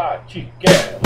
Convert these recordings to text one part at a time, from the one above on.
TatiCast.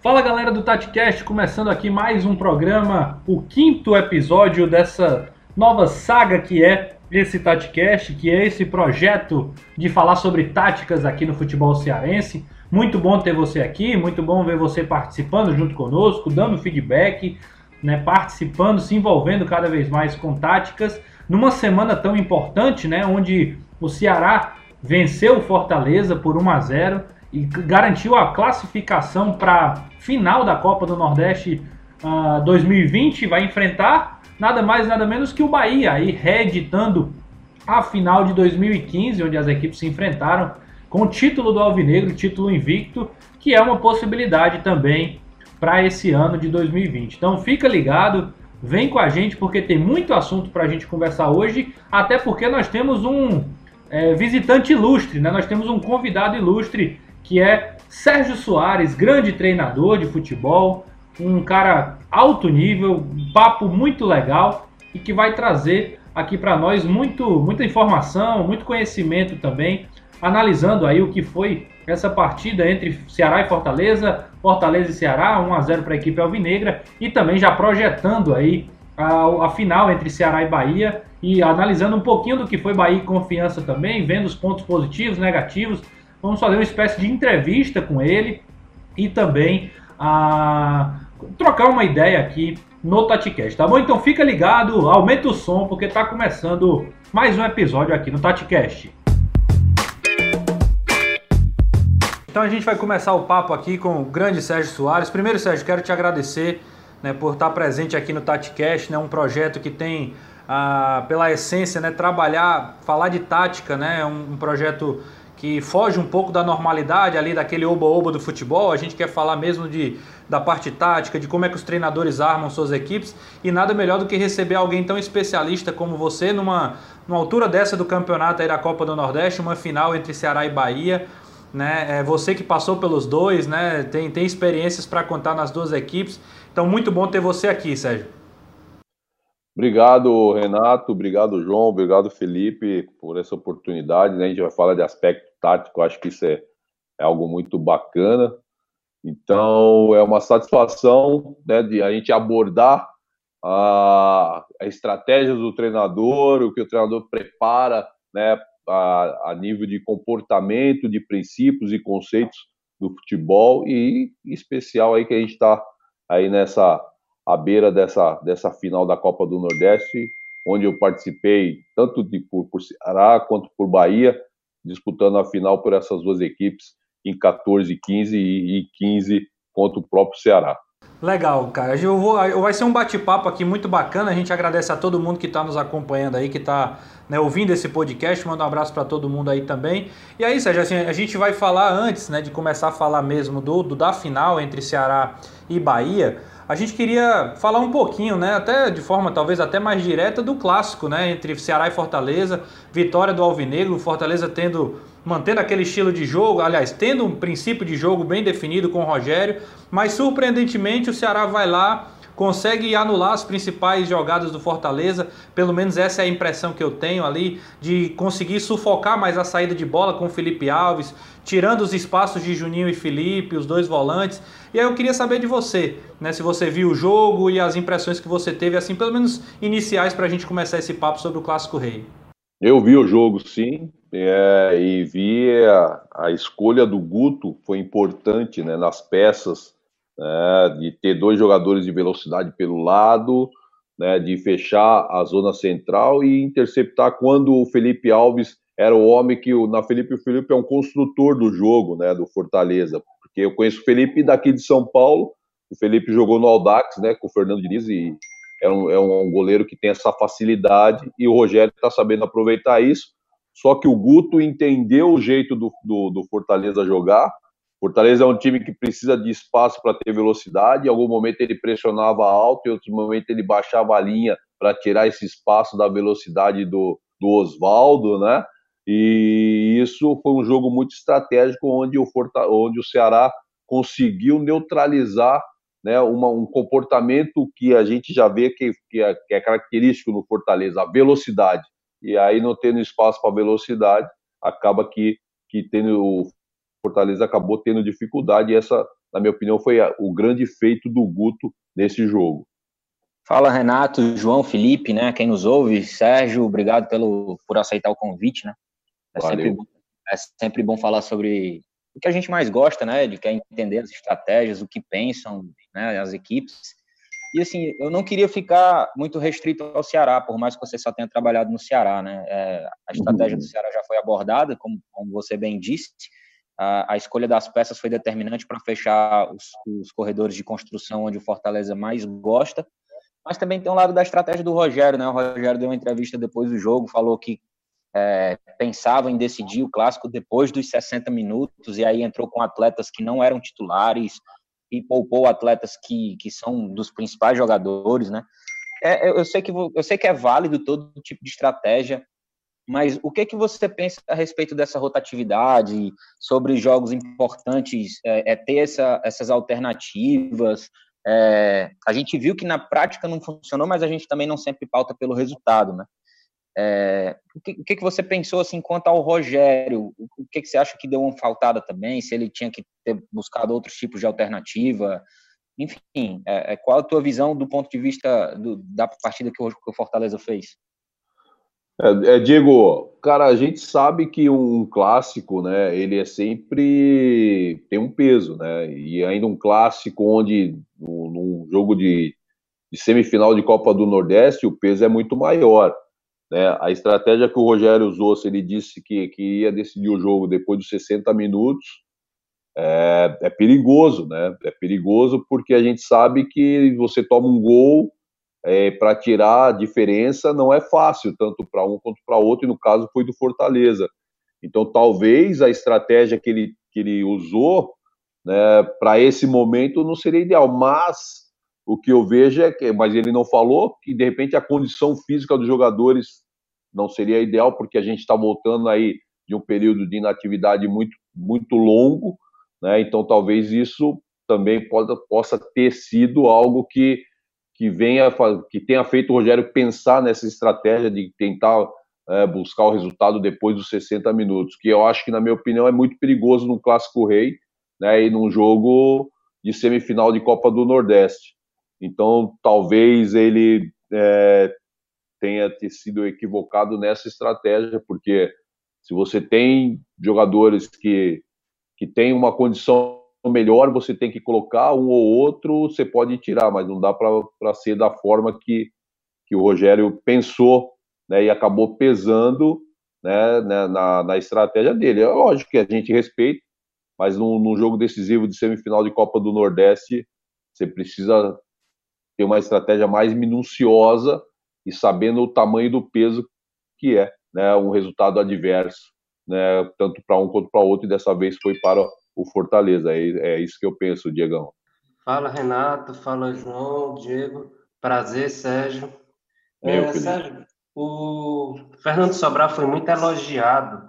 Fala galera do TatiCast, começando aqui mais um programa, o quinto episódio dessa nova saga que é esse TatiCast, que é esse projeto de falar sobre táticas aqui no futebol cearense. Muito bom ter você aqui, muito bom ver você participando junto conosco, dando feedback, né, participando, se envolvendo cada vez mais com táticas. Numa semana tão importante, né, onde o Ceará venceu o Fortaleza por 1 a 0 e garantiu a classificação para final da Copa do Nordeste uh, 2020. Vai enfrentar nada mais nada menos que o Bahia, aí reeditando a final de 2015, onde as equipes se enfrentaram com o título do Alvinegro, título invicto, que é uma possibilidade também para esse ano de 2020. Então fica ligado, vem com a gente porque tem muito assunto para a gente conversar hoje, até porque nós temos um é, visitante ilustre, né? nós temos um convidado ilustre que é Sérgio Soares, grande treinador de futebol, um cara alto nível, papo muito legal e que vai trazer aqui para nós muito, muita informação, muito conhecimento também, analisando aí o que foi essa partida entre Ceará e Fortaleza, Fortaleza e Ceará, 1 a 0 para a equipe alvinegra e também já projetando aí a, a, final entre Ceará e Bahia e analisando um pouquinho do que foi Bahia e Confiança também, vendo os pontos positivos, negativos. Vamos fazer uma espécie de entrevista com ele e também a trocar uma ideia aqui no TatiCast, tá bom? Então fica ligado, aumenta o som porque está começando mais um episódio aqui no TatiCast. Então a gente vai começar o papo aqui com o grande Sérgio Soares. Primeiro, Sérgio, quero te agradecer né, por estar presente aqui no TatiCast, né, um projeto que tem, ah, pela essência, né, trabalhar, falar de tática, né, um, um projeto que foge um pouco da normalidade ali daquele oba-oba do futebol. A gente quer falar mesmo de, da parte tática, de como é que os treinadores armam suas equipes e nada melhor do que receber alguém tão especialista como você numa, numa altura dessa do campeonato aí da Copa do Nordeste, uma final entre Ceará e Bahia. Né? É você que passou pelos dois, né? tem, tem experiências para contar nas duas equipes. Então, muito bom ter você aqui, Sérgio. Obrigado, Renato. Obrigado, João. Obrigado, Felipe, por essa oportunidade. Né? A gente vai falar de aspecto tático, acho que isso é, é algo muito bacana. Então, é uma satisfação né, de a gente abordar a, a estratégia do treinador, o que o treinador prepara né, a, a nível de comportamento, de princípios e conceitos do futebol e em especial aí que a gente está aí nessa à beira dessa, dessa final da Copa do Nordeste, onde eu participei tanto de, por, por Ceará quanto por Bahia, disputando a final por essas duas equipes em 14, 15 e 15 contra o próprio Ceará. Legal, cara. Eu vou, vai ser um bate-papo aqui muito bacana. A gente agradece a todo mundo que está nos acompanhando aí, que está né, ouvindo esse podcast. Manda um abraço para todo mundo aí também. E aí, Sérgio, assim, a gente vai falar antes né, de começar a falar mesmo do, do da final entre Ceará e Bahia a gente queria falar um pouquinho, né, até de forma talvez até mais direta do clássico, né, entre Ceará e Fortaleza, vitória do Alvinegro, Fortaleza tendo mantendo aquele estilo de jogo, aliás, tendo um princípio de jogo bem definido com o Rogério, mas surpreendentemente o Ceará vai lá consegue anular as principais jogadas do Fortaleza, pelo menos essa é a impressão que eu tenho ali, de conseguir sufocar mais a saída de bola com o Felipe Alves, tirando os espaços de Juninho e Felipe, os dois volantes. E aí eu queria saber de você, né, se você viu o jogo e as impressões que você teve, assim, pelo menos iniciais para a gente começar esse papo sobre o Clássico Rei. Eu vi o jogo, sim, é, e vi a, a, escolha do Guto foi importante né, nas peças né, de ter dois jogadores de velocidade pelo lado, né, de fechar a zona central e interceptar quando o Felipe Alves era o homem que na Felipe o Felipe é um construtor do jogo, né, do Fortaleza, porque eu conheço o Felipe daqui de São Paulo, o Felipe jogou no Audax, né, com o Fernando Diniz e é um, é um goleiro que tem essa facilidade e o Rogério está sabendo aproveitar isso. Só que o Guto entendeu o jeito do, do, do Fortaleza jogar Fortaleza é um time que precisa de espaço para ter velocidade. Em algum momento ele pressionava alto, em outro momento ele baixava a linha para tirar esse espaço da velocidade do, do Oswaldo, né? E isso foi um jogo muito estratégico, onde o, Forta, onde o Ceará conseguiu neutralizar né, uma, um comportamento que a gente já vê que, que, é, que é característico no Fortaleza, a velocidade. E aí, não tendo espaço para velocidade, acaba que, que tendo, o Fortaleza acabou tendo dificuldade. E essa, na minha opinião, foi a, o grande feito do Guto nesse jogo. Fala Renato, João, Felipe, né? Quem nos ouve, Sérgio, obrigado pelo por aceitar o convite, né? É sempre, é sempre bom falar sobre o que a gente mais gosta, né? De quer entender as estratégias, o que pensam, né? As equipes. E assim, eu não queria ficar muito restrito ao Ceará, por mais que você só tenha trabalhado no Ceará, né? É, a estratégia do Ceará já foi abordada, como, como você bem disse. A, a, escolha das peças foi determinante para fechar os, os, corredores de construção onde o Fortaleza mais gosta. Mas também tem um lado da estratégia do Rogério, né? O Rogério deu uma entrevista depois do jogo, falou que é, pensava em decidir o clássico depois dos 60 minutos, e aí entrou com atletas que não eram titulares, e poupou atletas que, que são dos principais jogadores, né? É, eu, sei que, eu sei que é válido todo tipo de estratégia, mas o que que você pensa a respeito dessa rotatividade, sobre jogos importantes, é, é ter essa, essas alternativas? É, a gente viu que na prática não funcionou, mas a gente também não sempre pauta pelo resultado, né? É, o, que, o que, que você pensou assim quanto ao Rogério? O, que, que você acha que deu uma faltada também? Se ele tinha que ter buscado outros tipos de alternativa? Enfim, é, é, qual a tua visão do ponto de vista do, da partida que o, que o Fortaleza fez? É, é, Diego, cara, a gente sabe que um clássico, né, ele é sempre tem um peso, né, e ainda um clássico onde num jogo de, de semifinal de Copa do Nordeste o peso é muito maior. Né? A estratégia que o Rogério usou, se ele disse que, que ia decidir o jogo depois dos 60 minutos, é, é, perigoso, né? É perigoso porque a gente sabe que você toma um gol é, para tirar a diferença não é fácil, tanto para um quanto para outro, e no caso foi do Fortaleza. Então, talvez a estratégia que ele, que ele usou né, para esse momento não seria ideal, mas o que eu vejo é que, mas ele não falou, que de repente a condição física dos jogadores não seria ideal, porque a gente está voltando aí de um período de inatividade muito, muito longo, né? Então talvez isso também possa, possa ter sido algo que, que venha que tenha feito o Rogério pensar nessa estratégia de tentar é, buscar o resultado depois dos 60 minutos, que eu acho que, na minha opinião, é muito perigoso no Clássico Rei, né? E num jogo de semifinal de Copa do Nordeste. Então, talvez ele é, tenha sido equivocado nessa estratégia, porque se você tem jogadores que, que têm uma condição melhor, você tem que colocar um ou outro, você pode tirar, mas não dá para ser da forma que, que o Rogério pensou né, e acabou pesando né, né, na, na estratégia dele. É lógico que a gente respeita, mas num, num jogo decisivo de semifinal de Copa do Nordeste, você precisa ter uma estratégia mais minuciosa e sabendo o tamanho do peso que é né, um resultado adverso, né, tanto para um quanto para outro, e dessa vez foi para o Fortaleza. É, é isso que eu penso, Diegão. Fala, Renato. Fala, João, Diego. Prazer, Sérgio. Meu, é, Sérgio, o Fernando Sobral foi muito elogiado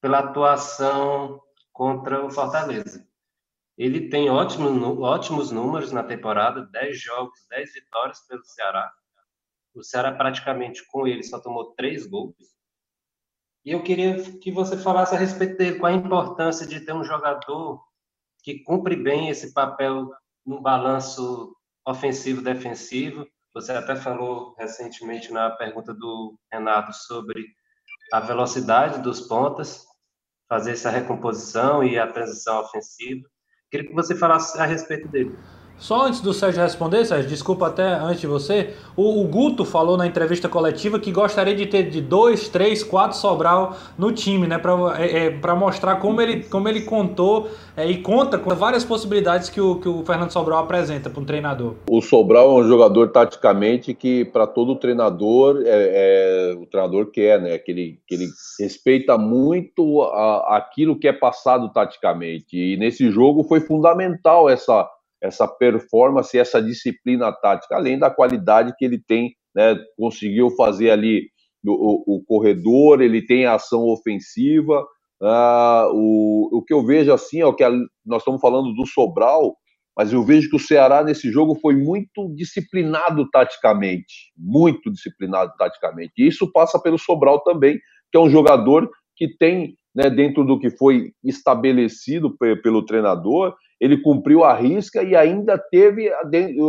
pela atuação contra o Fortaleza. Ele tem ótimos, ótimos números na temporada, 10 jogos, 10 vitórias pelo Ceará. O Ceará praticamente com ele só tomou 3 gols. E eu queria que você falasse a respeito dele, qual a importância de ter um jogador que cumpre bem esse papel no balanço ofensivo-defensivo. Você até falou recentemente na pergunta do Renato sobre a velocidade dos pontas, fazer essa recomposição e a transição ofensiva. Queria que você falasse a respeito dele. Só antes do Sérgio responder, Sérgio, desculpa até antes de você, o, o, Guto falou na entrevista coletiva que gostaria de ter de dois, três, quatro Sobral no time, né? Para é, é, mostrar como ele, como ele contou é, e conta com várias possibilidades que o, que o Fernando Sobral apresenta para um treinador. O Sobral é um jogador taticamente que, para todo treinador, é, é, o treinador quer, né? Que ele, que ele respeita muito a, aquilo que é passado taticamente. E nesse jogo foi fundamental essa essa performance, essa disciplina tática, além da qualidade que ele tem, né, conseguiu fazer ali o, o corredor, ele tem a ação ofensiva. Uh, o, o que eu vejo assim é o que a, nós estamos falando do Sobral, mas eu vejo que o Ceará nesse jogo foi muito disciplinado taticamente, muito disciplinado taticamente. E isso passa pelo Sobral também, que é um jogador que tem, né, dentro do que foi estabelecido pelo treinador, ele cumpriu a risca e ainda teve,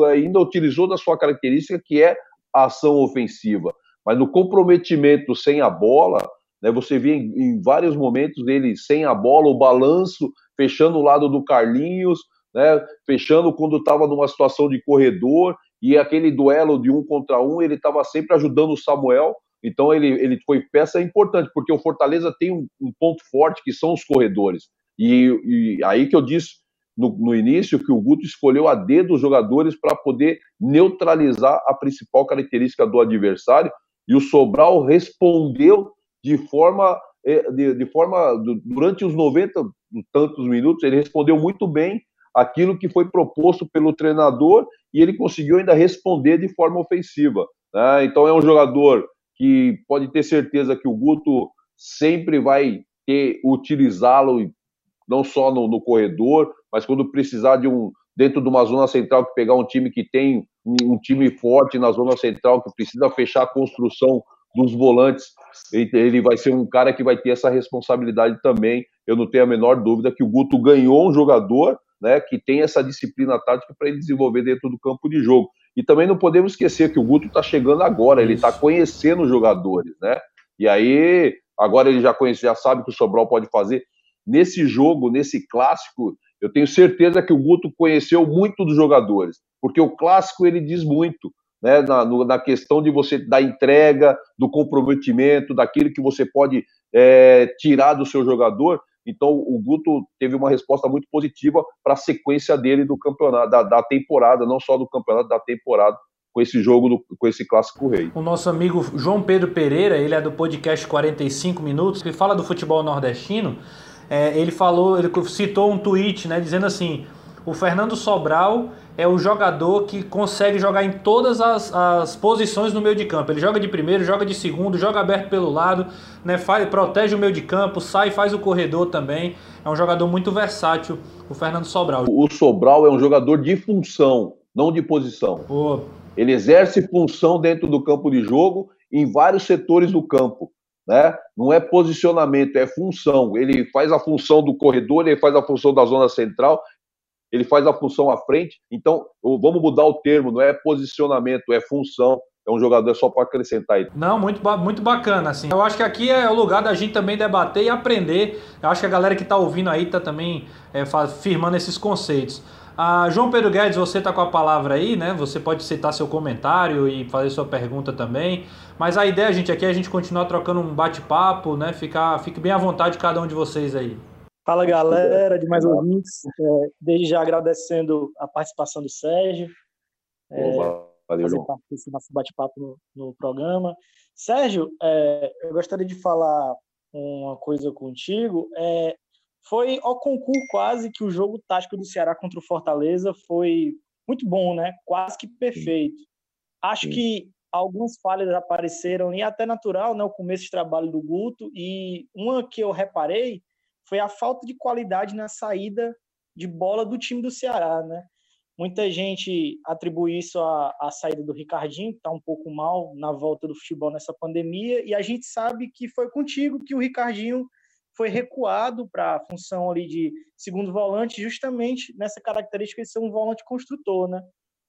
ainda utilizou da sua característica que é a ação ofensiva. Mas no comprometimento sem a bola, né, você vê em, em vários momentos dele sem a bola, o balanço, fechando o lado do Carlinhos, né, fechando quando estava numa situação de corredor, e aquele duelo de um contra um, ele estava sempre ajudando o Samuel, então ele, ele foi peça importante, porque o Fortaleza tem um, um ponto forte que são os corredores. E, e aí que eu disse no, no, início que o Guto escolheu a dedo os jogadores para poder neutralizar a principal característica do adversário, e o Sobral respondeu de forma, eh, de, de forma durante os 90 tantos minutos, ele respondeu muito bem aquilo que foi proposto pelo treinador e ele conseguiu ainda responder de forma ofensiva. Né? Então é um jogador que pode ter certeza que o Guto sempre vai ter utilizá-lo não só no, no, corredor, mas quando precisar de um dentro de uma zona central que pegar um time que tem um, um time forte na zona central que precisa fechar a construção dos volantes, ele vai ser um cara que vai ter essa responsabilidade também. Eu não tenho a menor dúvida que o Guto ganhou um jogador né, que tem essa disciplina tática para ele desenvolver dentro do campo de jogo. E também não podemos esquecer que o Guto está chegando agora, ele está conhecendo os jogadores, né? E aí, agora ele já conhece, já sabe que o Sobral pode fazer. Nesse jogo, nesse clássico, eu tenho certeza que o Guto conheceu muito dos jogadores, porque o clássico ele diz muito, né? Na, na questão de você da entrega, do comprometimento, daquilo que você pode é, tirar do seu jogador. Então, o Guto teve uma resposta muito positiva para a sequência dele do campeonato, da, da, temporada, não só do campeonato, da temporada, com esse jogo, do, com esse clássico rei. O nosso amigo João Pedro Pereira, ele é do podcast 45 Minutos, que fala do futebol nordestino. É, ele falou, ele citou um tweet, né, dizendo assim: o Fernando Sobral é o jogador que consegue jogar em todas as, as posições no meio de campo. Ele joga de primeiro, joga de segundo, joga aberto pelo lado, né, faz, protege o meio de campo, sai faz o corredor também. É um jogador muito versátil, o Fernando Sobral. O Sobral é um jogador de função, não de posição. Pô. Ele exerce função dentro do campo de jogo em vários setores do campo. Né? Não é posicionamento, é função. Ele faz a função do corredor, ele faz a função da zona central ele faz a função à frente. Então, vamos mudar o termo, não é posicionamento, é função. É um jogador só para acrescentar aí. Não, muito, muito bacana, assim. Eu acho que aqui é o lugar da gente também debater e aprender. Eu acho que a galera que está ouvindo aí está também é, firmando esses conceitos. Ah, João Pedro Guedes, você está com a palavra aí, né? Você pode citar seu comentário e fazer sua pergunta também. Mas a ideia, gente, aqui é a gente continuar trocando um bate-papo, né? Ficar, fique bem à vontade cada um de vocês aí. Fala galera, de mais ouvintes. É, desde já agradecendo a participação do Sérgio. É, Valeu, fazer parte desse nosso bate-papo no, no, programa. Sérgio, é, eu gostaria de falar uma coisa contigo. É, foi ao concurso quase que o jogo tático do Ceará contra o Fortaleza foi muito bom, né? Quase que perfeito. Acho que algumas falhas apareceram e até natural, né? O começo de trabalho do Guto e uma que eu reparei foi a falta de qualidade na saída de bola do time do Ceará, né? Muita gente atribui isso à, à saída do Ricardinho, que está um pouco mal na volta do futebol nessa pandemia, e a gente sabe que foi contigo que o Ricardinho foi recuado para a função ali de segundo volante, justamente nessa característica de ser um volante construtor, né?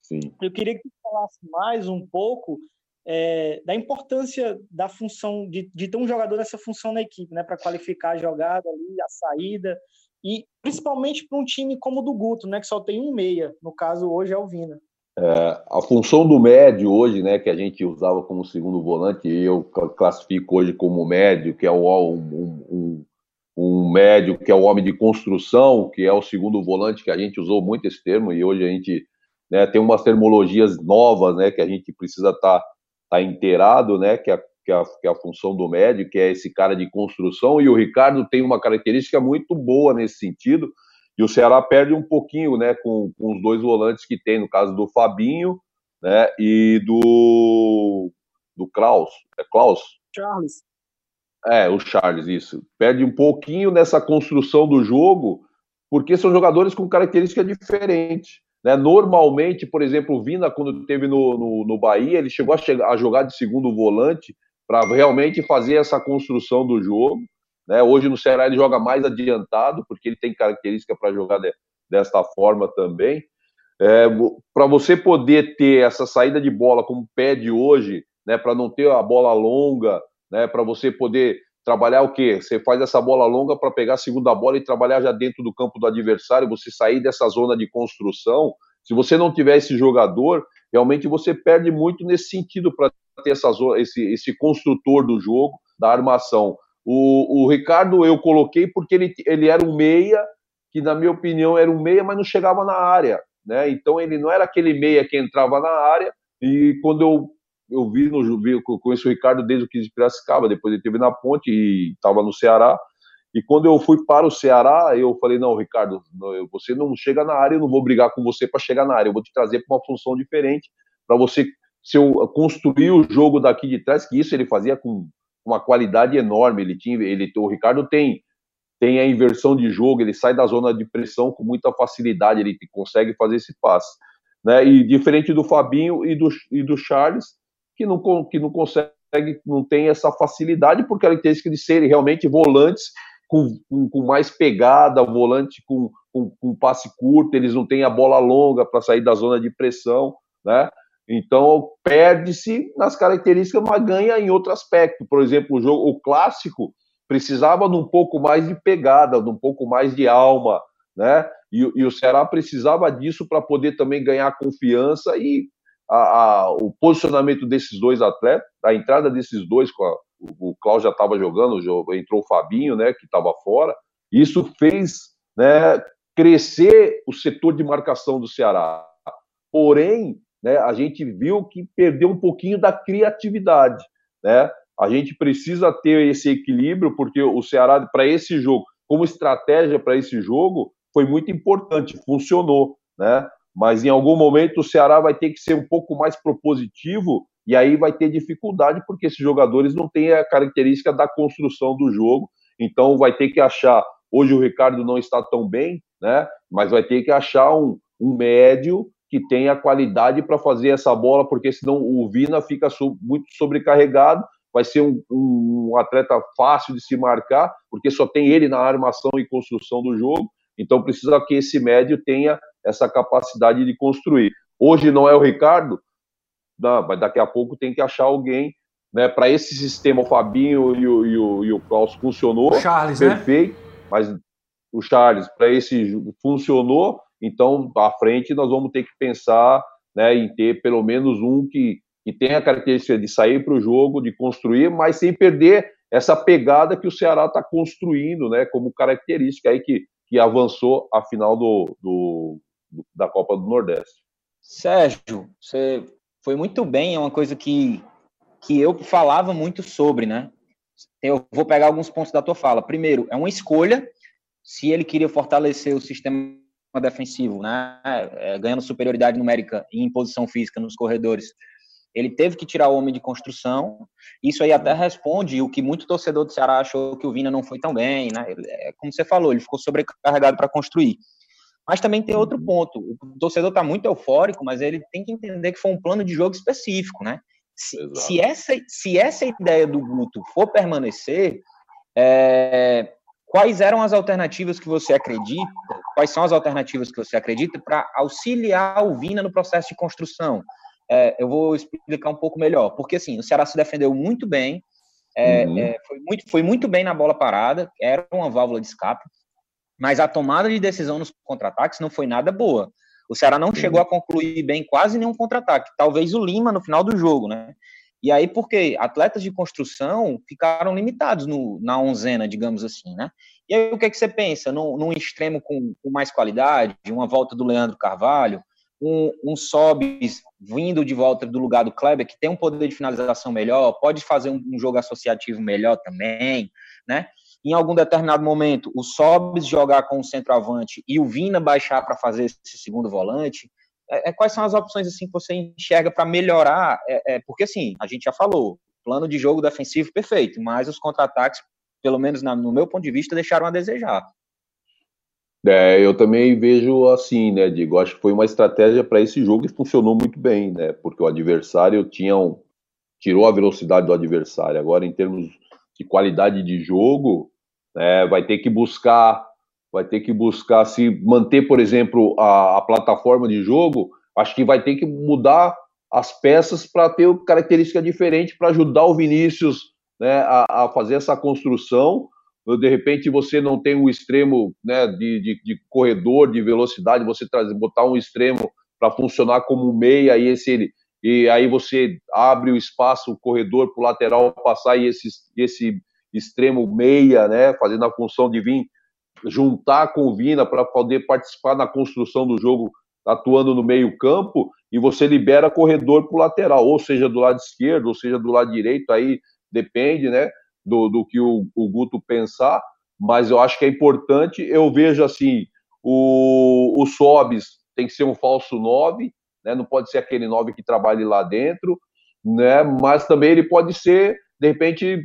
Sim. Eu queria que você falasse mais um pouco é, da importância da função de, de, ter um jogador nessa função na equipe, né, para qualificar a jogada ali, a saída e principalmente para um time como o do Guto, né, que só tem um meia, no caso hoje é o Vina. É, a função do médio hoje, né, que a gente usava como segundo volante, eu classifico hoje como médio, que é um, um, um médio que é o homem de construção, que é o segundo volante que a gente usou muito esse termo e hoje a gente né, tem umas termologias novas, né, que a gente precisa estar tá tá inteirado, né? Que é, que, é a, que é a função do médio, que é esse cara de construção, e o Ricardo tem uma característica muito boa nesse sentido, e o Ceará perde um pouquinho, né, com, com os dois volantes que tem, no caso do Fabinho, né, e do, do Klaus, é Klaus, Charles. É, o Charles, isso. Perde um pouquinho nessa construção do jogo, porque são jogadores com características diferentes. Né? Normalmente, por exemplo, o Vina, quando teve no, no, no Bahia, ele chegou a, chegar, a jogar de segundo volante para realmente fazer essa construção do jogo. Né? Hoje no Ceará ele joga mais adiantado, porque ele tem característica para jogar de, desta forma também. É, para você poder ter essa saída de bola como pede hoje, né, para não ter a bola longa, né, para você poder trabalhar o quê? Você faz essa bola longa para pegar a segunda bola e trabalhar já dentro do campo do adversário, você sair dessa zona de construção. Se você não tiver esse jogador, realmente você perde muito nesse sentido para ter essa zona, esse, esse construtor do jogo, da armação. O, o Ricardo eu coloquei porque ele, ele era um meia, que na minha opinião era um meia, mas não chegava na área. Né? Então ele não era aquele meia que entrava na área, e quando eu eu vi no vi, conheço o Ricardo desde o 15 de Piracicaba, depois ele teve na Ponte e estava no Ceará. E quando eu fui para o Ceará, eu falei: não, Ricardo, você não chega na área, eu não vou brigar com você para chegar na área, eu vou te trazer para uma função diferente, para você se eu construir o jogo daqui de trás, que isso ele fazia com uma qualidade enorme. Ele tinha, ele, o Ricardo tem tem a inversão de jogo, ele sai da zona de pressão com muita facilidade, ele consegue fazer esse passe. Né? E diferente do Fabinho e do, e do Charles, que não, que não consegue, não tem essa facilidade por característica de serem realmente volantes com, com, com mais pegada, volante com, com, com, passe curto, eles não têm a bola longa para sair da zona de pressão, né? Então perde-se nas características, mas ganha em outro aspecto. Por exemplo, o jogo, o clássico precisava de um pouco mais de pegada, de um pouco mais de alma, né? E, e o Ceará precisava disso para poder também ganhar confiança e a, a, o posicionamento desses dois atletas, a entrada desses dois, a, o, o Cláudio já estava jogando, entrou o Fabinho, né, que estava fora, isso fez né, crescer o setor de marcação do Ceará. Porém, né, a gente viu que perdeu um pouquinho da criatividade. Né? A gente precisa ter esse equilíbrio, porque o Ceará, para esse jogo, como estratégia para esse jogo, foi muito importante, funcionou. Né? Mas em algum momento o Ceará vai ter que ser um pouco mais propositivo e aí vai ter dificuldade porque esses jogadores não têm a característica da construção do jogo, então vai ter que achar. Hoje o Ricardo não está tão bem, né? Mas vai ter que achar um, um médio que tenha qualidade para fazer essa bola, porque senão o Vina fica so, muito sobrecarregado. Vai ser um, um, um atleta fácil de se marcar, porque só tem ele na armação e construção do jogo. Então precisa que esse médio tenha essa capacidade de construir. Hoje não é o Ricardo, não, mas daqui a pouco tem que achar alguém né, para esse sistema. O Fabinho e o, e o, e o Klaus funcionou, o Charles, né? perfeito, né? mas o Charles, para esse funcionou, então à frente nós vamos ter que pensar né, em ter pelo menos um que, que tenha a característica de sair para o jogo, de construir, mas sem perder essa pegada que o Ceará está construindo, né, como característica aí que, que avançou a final do, do, da Copa do Nordeste. Sérgio, você foi muito bem, é uma coisa que, que eu falava muito sobre, né? Eu vou pegar alguns pontos da tua fala. Primeiro, é uma escolha se ele queria fortalecer o sistema defensivo, né? É, ganhando superioridade numérica e imposição física nos corredores. Ele teve que tirar o homem de construção. Isso aí até responde o que muito torcedor do Ceará achou que o Vina não foi tão bem, né? É, como você falou, ele ficou sobrecarregado para construir. Mas também tem outro uhum. ponto. O torcedor está muito eufórico, mas ele tem que entender que foi um plano de jogo específico, né? Se, se essa, se essa ideia do Guto for permanecer, é, quais eram as alternativas que você acredita? Quais são as alternativas que você acredita para auxiliar o Vina no processo de construção? É, eu vou explicar um pouco melhor. Porque assim, o Ceará se defendeu muito bem, é, uhum. é, foi, muito, foi muito bem na bola parada, era uma válvula de escape mas a tomada de decisão nos contra-ataques não foi nada boa. O Ceará não chegou a concluir bem quase nenhum contra-ataque, talvez o Lima no final do jogo, né? E aí, porque atletas de construção ficaram limitados no, na onzena, digamos assim, né? E aí, o que, é que você pensa? Num, num extremo com, com, mais qualidade, uma volta do Leandro Carvalho, um, um Sobis vindo de volta do lugar do Kleber, que tem um poder de finalização melhor, pode fazer um, um jogo associativo melhor também, né? Em algum determinado momento o Sobis jogar com o centroavante e o Vina baixar para fazer esse segundo volante, é, é, quais são as opções assim que você enxerga para melhorar? É, é, porque assim, a gente já falou, plano de jogo defensivo perfeito, mas os contra-ataques, pelo menos na, no meu ponto de vista, deixaram a desejar. É, eu também vejo assim, né, Digo? Acho que foi uma estratégia para esse jogo e funcionou muito bem, né? Porque o adversário tinha um, tirou a velocidade do adversário. Agora, em termos de qualidade de jogo, é, vai ter que buscar, vai ter que buscar se manter, por exemplo, a, a plataforma de jogo. Acho que vai ter que mudar as peças para ter característica diferente para ajudar o Vinícius né, a, a fazer essa construção de repente você não tem um extremo né, de, de, de corredor, de velocidade, você trazer, botar um extremo para funcionar como um meia e esse e aí você abre o espaço, o corredor para o lateral passar e esse, esse extremo meia, né, fazendo a função de vir juntar com o Vina para poder participar na construção do jogo, atuando no meio campo, e você libera corredor para o lateral, ou seja, do lado esquerdo, ou seja, do lado direito, aí depende, né? do, do que o, o Guto pensar, mas eu acho que é importante. Eu vejo assim: o, o Sobis tem que ser um falso 9, né? não pode ser aquele 9 que trabalhe lá dentro, né? mas também ele pode ser, de repente,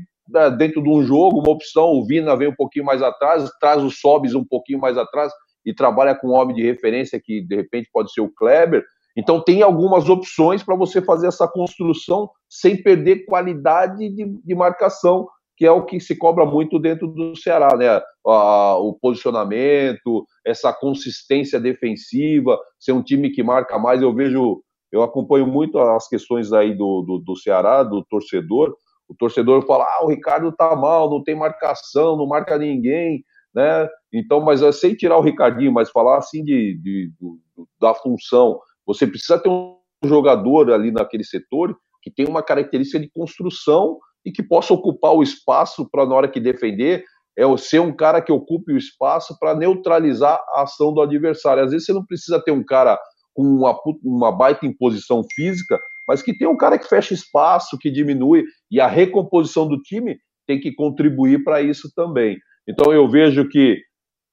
dentro de um jogo, uma opção. O Vina vem um pouquinho mais atrás, traz o Sobis um pouquinho mais atrás e trabalha com um homem de referência que, de repente, pode ser o Kleber. Então, tem algumas opções para você fazer essa construção sem perder qualidade de, de marcação que é o que se cobra muito dentro do Ceará, né? o posicionamento, essa consistência defensiva, ser um time que marca mais. Eu vejo, eu acompanho muito as questões aí do, do, do Ceará, do torcedor. O torcedor fala: ah, o Ricardo tá mal, não tem marcação, não marca ninguém, né? Então, mas é sem tirar o Ricardinho, mas falar assim de, de, de da função. Você precisa ter um jogador ali naquele setor que tem uma característica de construção e que possa ocupar o espaço para, na hora que defender, é ser um cara que ocupe o espaço para neutralizar a ação do adversário. Às vezes você não precisa ter um cara com uma, uma baita imposição física, mas que tem um cara que fecha espaço, que diminui, e a recomposição do time tem que contribuir para isso também. Então eu vejo que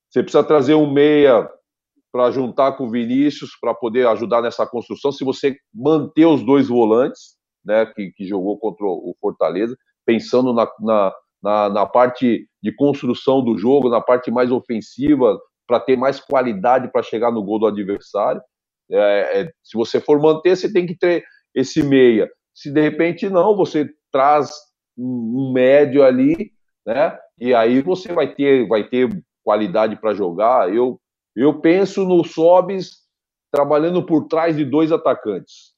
você precisa trazer um meia para juntar com o Vinícius para poder ajudar nessa construção. Se você manter os dois volantes, né, que, que jogou contra o Fortaleza, pensando na, na, na, na parte de construção do jogo, na parte mais ofensiva, para ter mais qualidade para chegar no gol do adversário. É, é, se você for manter, você tem que ter esse meia. Se de repente não, você traz um, médio ali, né? E aí você vai ter, vai ter qualidade para jogar. Eu, eu penso no Sobis trabalhando por trás de dois atacantes.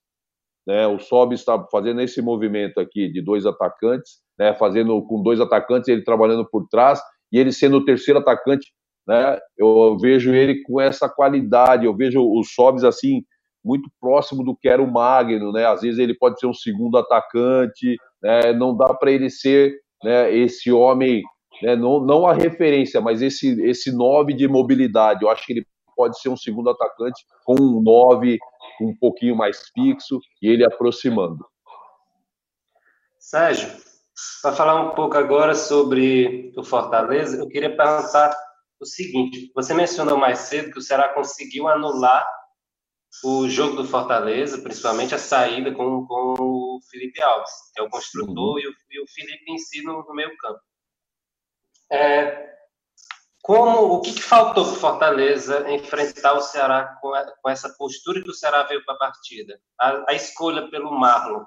Né? O Sob está fazendo esse movimento aqui de dois atacantes, né? fazendo com dois atacantes, ele trabalhando por trás e ele sendo o terceiro atacante. Né? Eu vejo ele com essa qualidade, eu vejo o Sobis assim muito próximo do que era o Magno, né? Às vezes ele pode ser um segundo atacante, né? Não dá para ele ser, né? Esse homem, né? Não, não a referência, mas esse esse nove de mobilidade. Eu acho que ele pode ser um segundo atacante com um nove um pouquinho mais fixo e ele aproximando. Sérgio, para falar um pouco agora sobre o Fortaleza, eu queria perguntar o seguinte: você mencionou mais cedo que o Ceará conseguiu anular o jogo do Fortaleza, principalmente a saída com, com o Felipe Alves, que é o construtor, uhum. e, o, e, o, Felipe em si no, no meio campo. É, como o que, que faltou para o Fortaleza enfrentar o Ceará com, a, com, essa postura que o Ceará veio para a partida? A, escolha pelo Marlon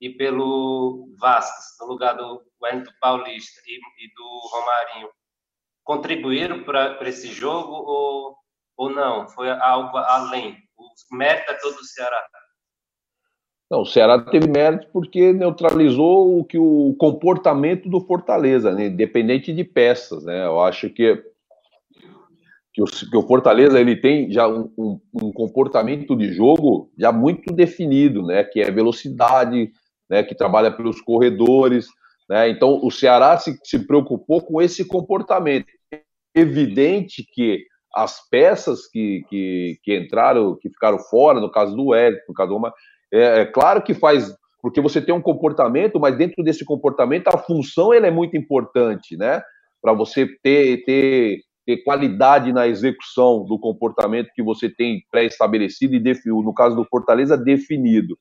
e pelo Vasco no lugar do Wellington Paulista e, e do Romarinho contribuíram para esse jogo ou, ou não? Foi algo além? O mérito é todo do Ceará. Não, o Ceará teve mérito porque neutralizou o que o comportamento do Fortaleza, né? independente de peças, né? Eu acho que que o, que o Fortaleza ele tem já um, um, um, comportamento de jogo já muito definido, né? Que é velocidade, né? Que trabalha pelos corredores, né? Então o Ceará se, se preocupou com esse comportamento. Evidente que as peças que, que, que entraram, que ficaram fora, no caso do Hélio, no caso do é, é, claro que faz, porque você tem um comportamento, mas dentro desse comportamento a função ele é muito importante, né? Para você ter, ter, ter qualidade na execução do comportamento que você tem pré-estabelecido e, no caso do Fortaleza, definido.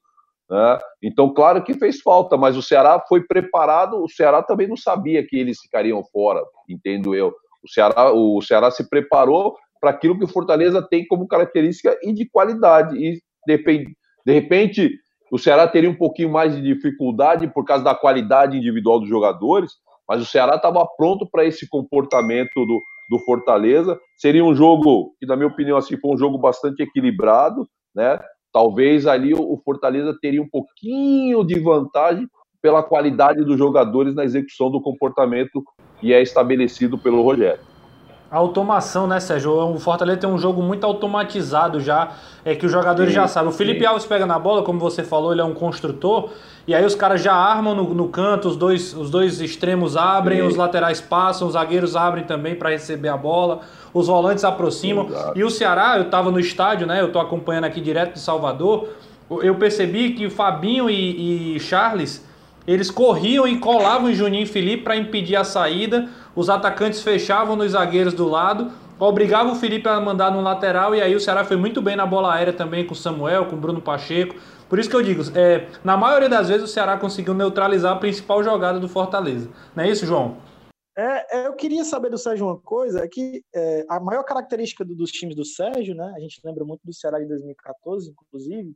Né? Então, claro que fez falta, mas o Ceará foi preparado. O Ceará também não sabia que eles ficariam fora, entendo eu. O Ceará, o Ceará se preparou para aquilo que o Fortaleza tem como característica e de qualidade. E de, repente, o Ceará teria um pouquinho mais de dificuldade por causa da qualidade individual dos jogadores, mas o Ceará estava pronto para esse comportamento do, do Fortaleza. Seria um jogo que, na minha opinião, assim, foi um jogo bastante equilibrado, né? Talvez ali o Fortaleza teria um pouquinho de vantagem pela qualidade dos jogadores na execução do comportamento que é estabelecido pelo Rogério. A automação, né, Sérgio? O Fortaleza tem um jogo muito automatizado já, é que os jogadores sim, já sabem. O Felipe sim. Alves pega na bola, como você falou, ele é um construtor, e aí os caras já armam no, no canto, os dois, os dois extremos abrem, sim. os laterais passam, os zagueiros abrem também para receber a bola os volantes aproximam. Exato. E o Ceará, eu estava no estádio, né? Eu estou acompanhando aqui direto de Salvador. Eu percebi que o Fabinho e, e Charles eles corriam e colavam em Juninho e Felipe para impedir a saída. Os atacantes fechavam nos zagueiros do lado, obrigavam o Felipe a mandar no lateral. E aí o Ceará foi muito bem na bola aérea também com o Samuel, com o Bruno Pacheco. Por isso que eu digo, é, na maioria das vezes o Ceará conseguiu neutralizar a principal jogada do Fortaleza. Não é isso, João? É, é, eu queria saber do Sérgio uma coisa, é que é, a maior característica do, dos times do Sérgio, né, a gente lembra muito do Ceará de 2014, inclusive,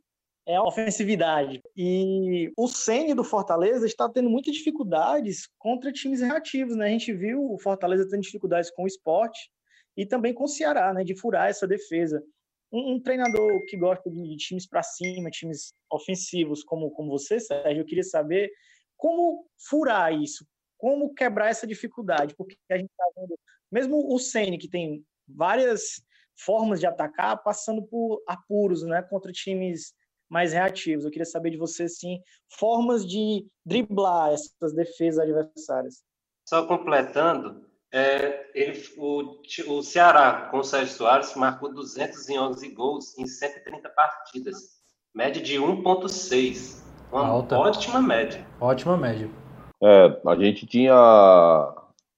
é a ofensividade. E o Ceni do Fortaleza está tendo muitas dificuldades contra times reativos, né? A gente viu o Fortaleza tendo dificuldades com o esporte e também com o Ceará, né, de furar essa defesa. Um, um treinador que gosta de, de times para cima, times ofensivos, como, como você, Sérgio, eu queria saber como furar isso, como quebrar essa dificuldade, porque a gente está vendo, mesmo o Ceni que tem várias formas de atacar, passando por apuros, né, contra times mais reativos. Eu queria saber de você, sim, formas de driblar essas defesas adversárias. Só completando, é, ele, o, o Ceará, com o Sérgio Soares, marcou 211 gols em 130 partidas, média de 1,6. Uma Alta. ótima média. Ótima média. É, a gente tinha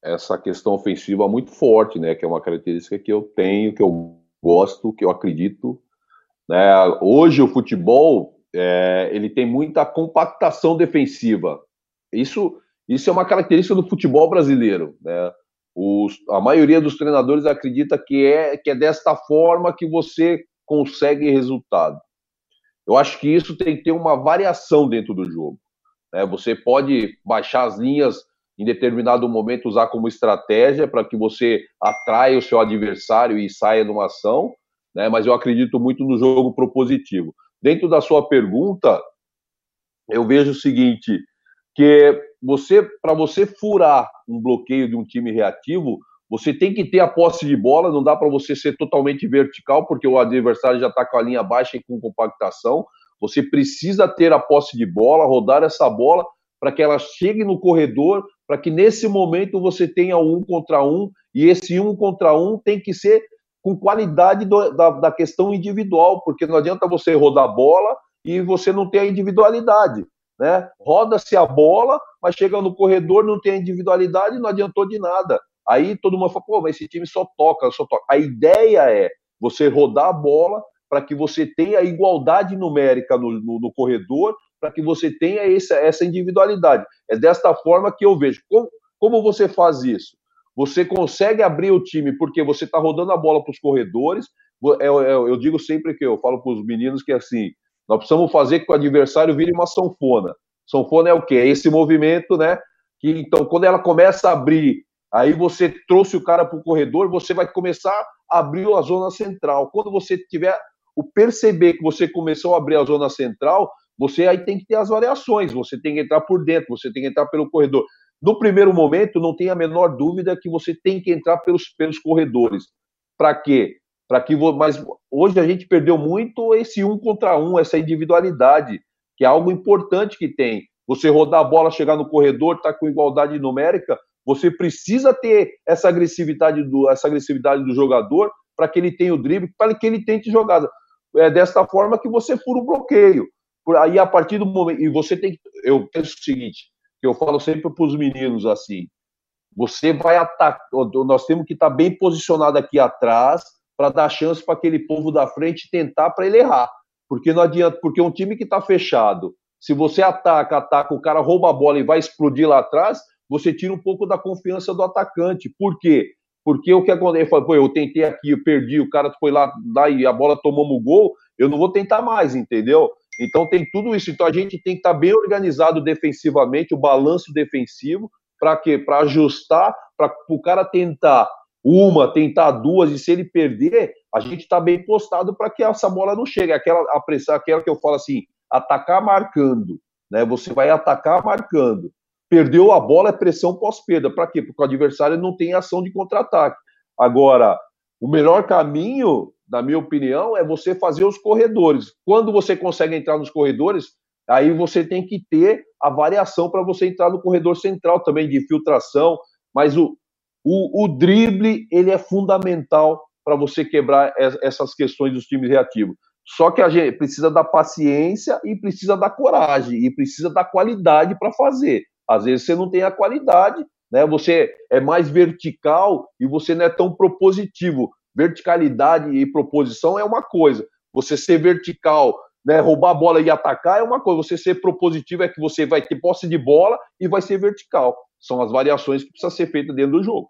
essa questão ofensiva muito forte, né? Que é uma característica que eu tenho, que eu gosto, que eu acredito. Né? Hoje o futebol é, ele tem muita compactação defensiva. Isso, isso é uma característica do futebol brasileiro, né? Os, a maioria dos treinadores acredita que é que é desta forma que você consegue resultado. Eu acho que isso tem que ter uma variação dentro do jogo. Né? Você pode baixar as linhas em determinado momento, usar como estratégia para que você atraia o seu adversário e saia de uma ação, né? mas eu acredito muito no jogo propositivo. Dentro da sua pergunta, eu vejo o seguinte, que você, para você furar um bloqueio de um time reativo, você tem que ter a posse de bola, não dá para você ser totalmente vertical, porque o adversário já está com a linha baixa e com compactação. Você precisa ter a posse de bola, rodar essa bola para que ela chegue no corredor, para que nesse momento você tenha um contra um, e esse um contra um tem que ser com qualidade do, da, da questão individual, porque não adianta você rodar a bola e você não ter a individualidade. Né? Roda-se a bola, mas chega no corredor, não tem a individualidade, não adiantou de nada. Aí todo mundo fala, pô, mas esse time só toca, só toca. A ideia é você rodar a bola, para que você tenha igualdade numérica no, no, no corredor, para que você tenha essa, essa individualidade. É desta forma que eu vejo. Como, como você faz isso? Você consegue abrir o time porque você está rodando a bola para os corredores. Eu, eu, é, é, eu, digo sempre que eu falo para os meninos que assim, nós precisamos fazer que o adversário vire uma sanfona. Sanfona é o quê? É esse movimento, né? Que, então, quando ela começa a abrir, aí você trouxe o cara para o corredor, você vai começar a abrir a zona central. Quando você tiver o perceber que você começou a abrir a zona central, você aí tem que ter as variações, você tem que entrar por dentro, você tem que entrar pelo corredor. No primeiro momento, não tem a menor dúvida que você tem que entrar pelos, pelos corredores. Para quê? Para que mas hoje a gente perdeu muito esse um contra um, essa individualidade, que é algo importante que tem. Você rodar a bola, chegar no corredor, tá com igualdade numérica, você precisa ter essa agressividade do, essa agressividade do jogador para que ele tenha o drible, para que ele tente jogada é desta forma que você fura o bloqueio. Por aí, a partir do momento. E você tem que. Eu penso o seguinte, que eu falo sempre para os meninos assim: você vai atacar. Nós temos que estar tá bem posicionado aqui atrás para dar chance para aquele povo da frente tentar para ele errar. Porque não adianta, porque um time que está fechado Se você ataca, ataca, o cara rouba a bola e vai explodir lá atrás, você tira um pouco da confiança do atacante. Por quê? Porque o que acontece? Pô, eu tentei aqui, eu perdi, o cara foi lá, lá e a bola tomou o gol, eu não vou tentar mais, entendeu? Então tem tudo isso. Então a gente tem que estar bem organizado defensivamente, o balanço defensivo, para quê? Para ajustar, para o cara tentar uma, tentar duas, e se ele perder, a gente está bem postado para que essa bola não chegue. Aquela, a pressão, aquela que eu falo assim, atacar marcando. Né? Você vai atacar marcando. Perdeu a bola, é pressão pós-perda. Para quê? Porque o adversário não tem ação de contra-ataque. Agora, o melhor caminho, na minha opinião, é você fazer os corredores. Quando você consegue entrar nos corredores, aí você tem que ter a variação para você entrar no corredor central também de infiltração. Mas o, o, o drible ele é fundamental para você quebrar essas questões dos times reativos. Só que a gente precisa da paciência e precisa da coragem e precisa da qualidade para fazer. Às vezes você não tem a qualidade, né? Você é mais vertical e você não é tão propositivo. Verticalidade e proposição é uma coisa. Você ser vertical, né, roubar a bola e atacar é uma coisa. Você ser propositivo é que você vai ter posse de bola e vai ser vertical. São as variações que precisam ser feitas dentro do jogo.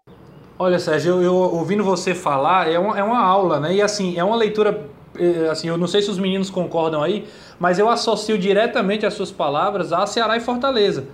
Olha, Sérgio, eu, eu ouvindo você falar, é uma, é uma aula, né? E assim, é uma leitura eh, assim, eu não sei se os meninos concordam aí, mas eu associo diretamente as suas palavras a Ceará e Fortaleza.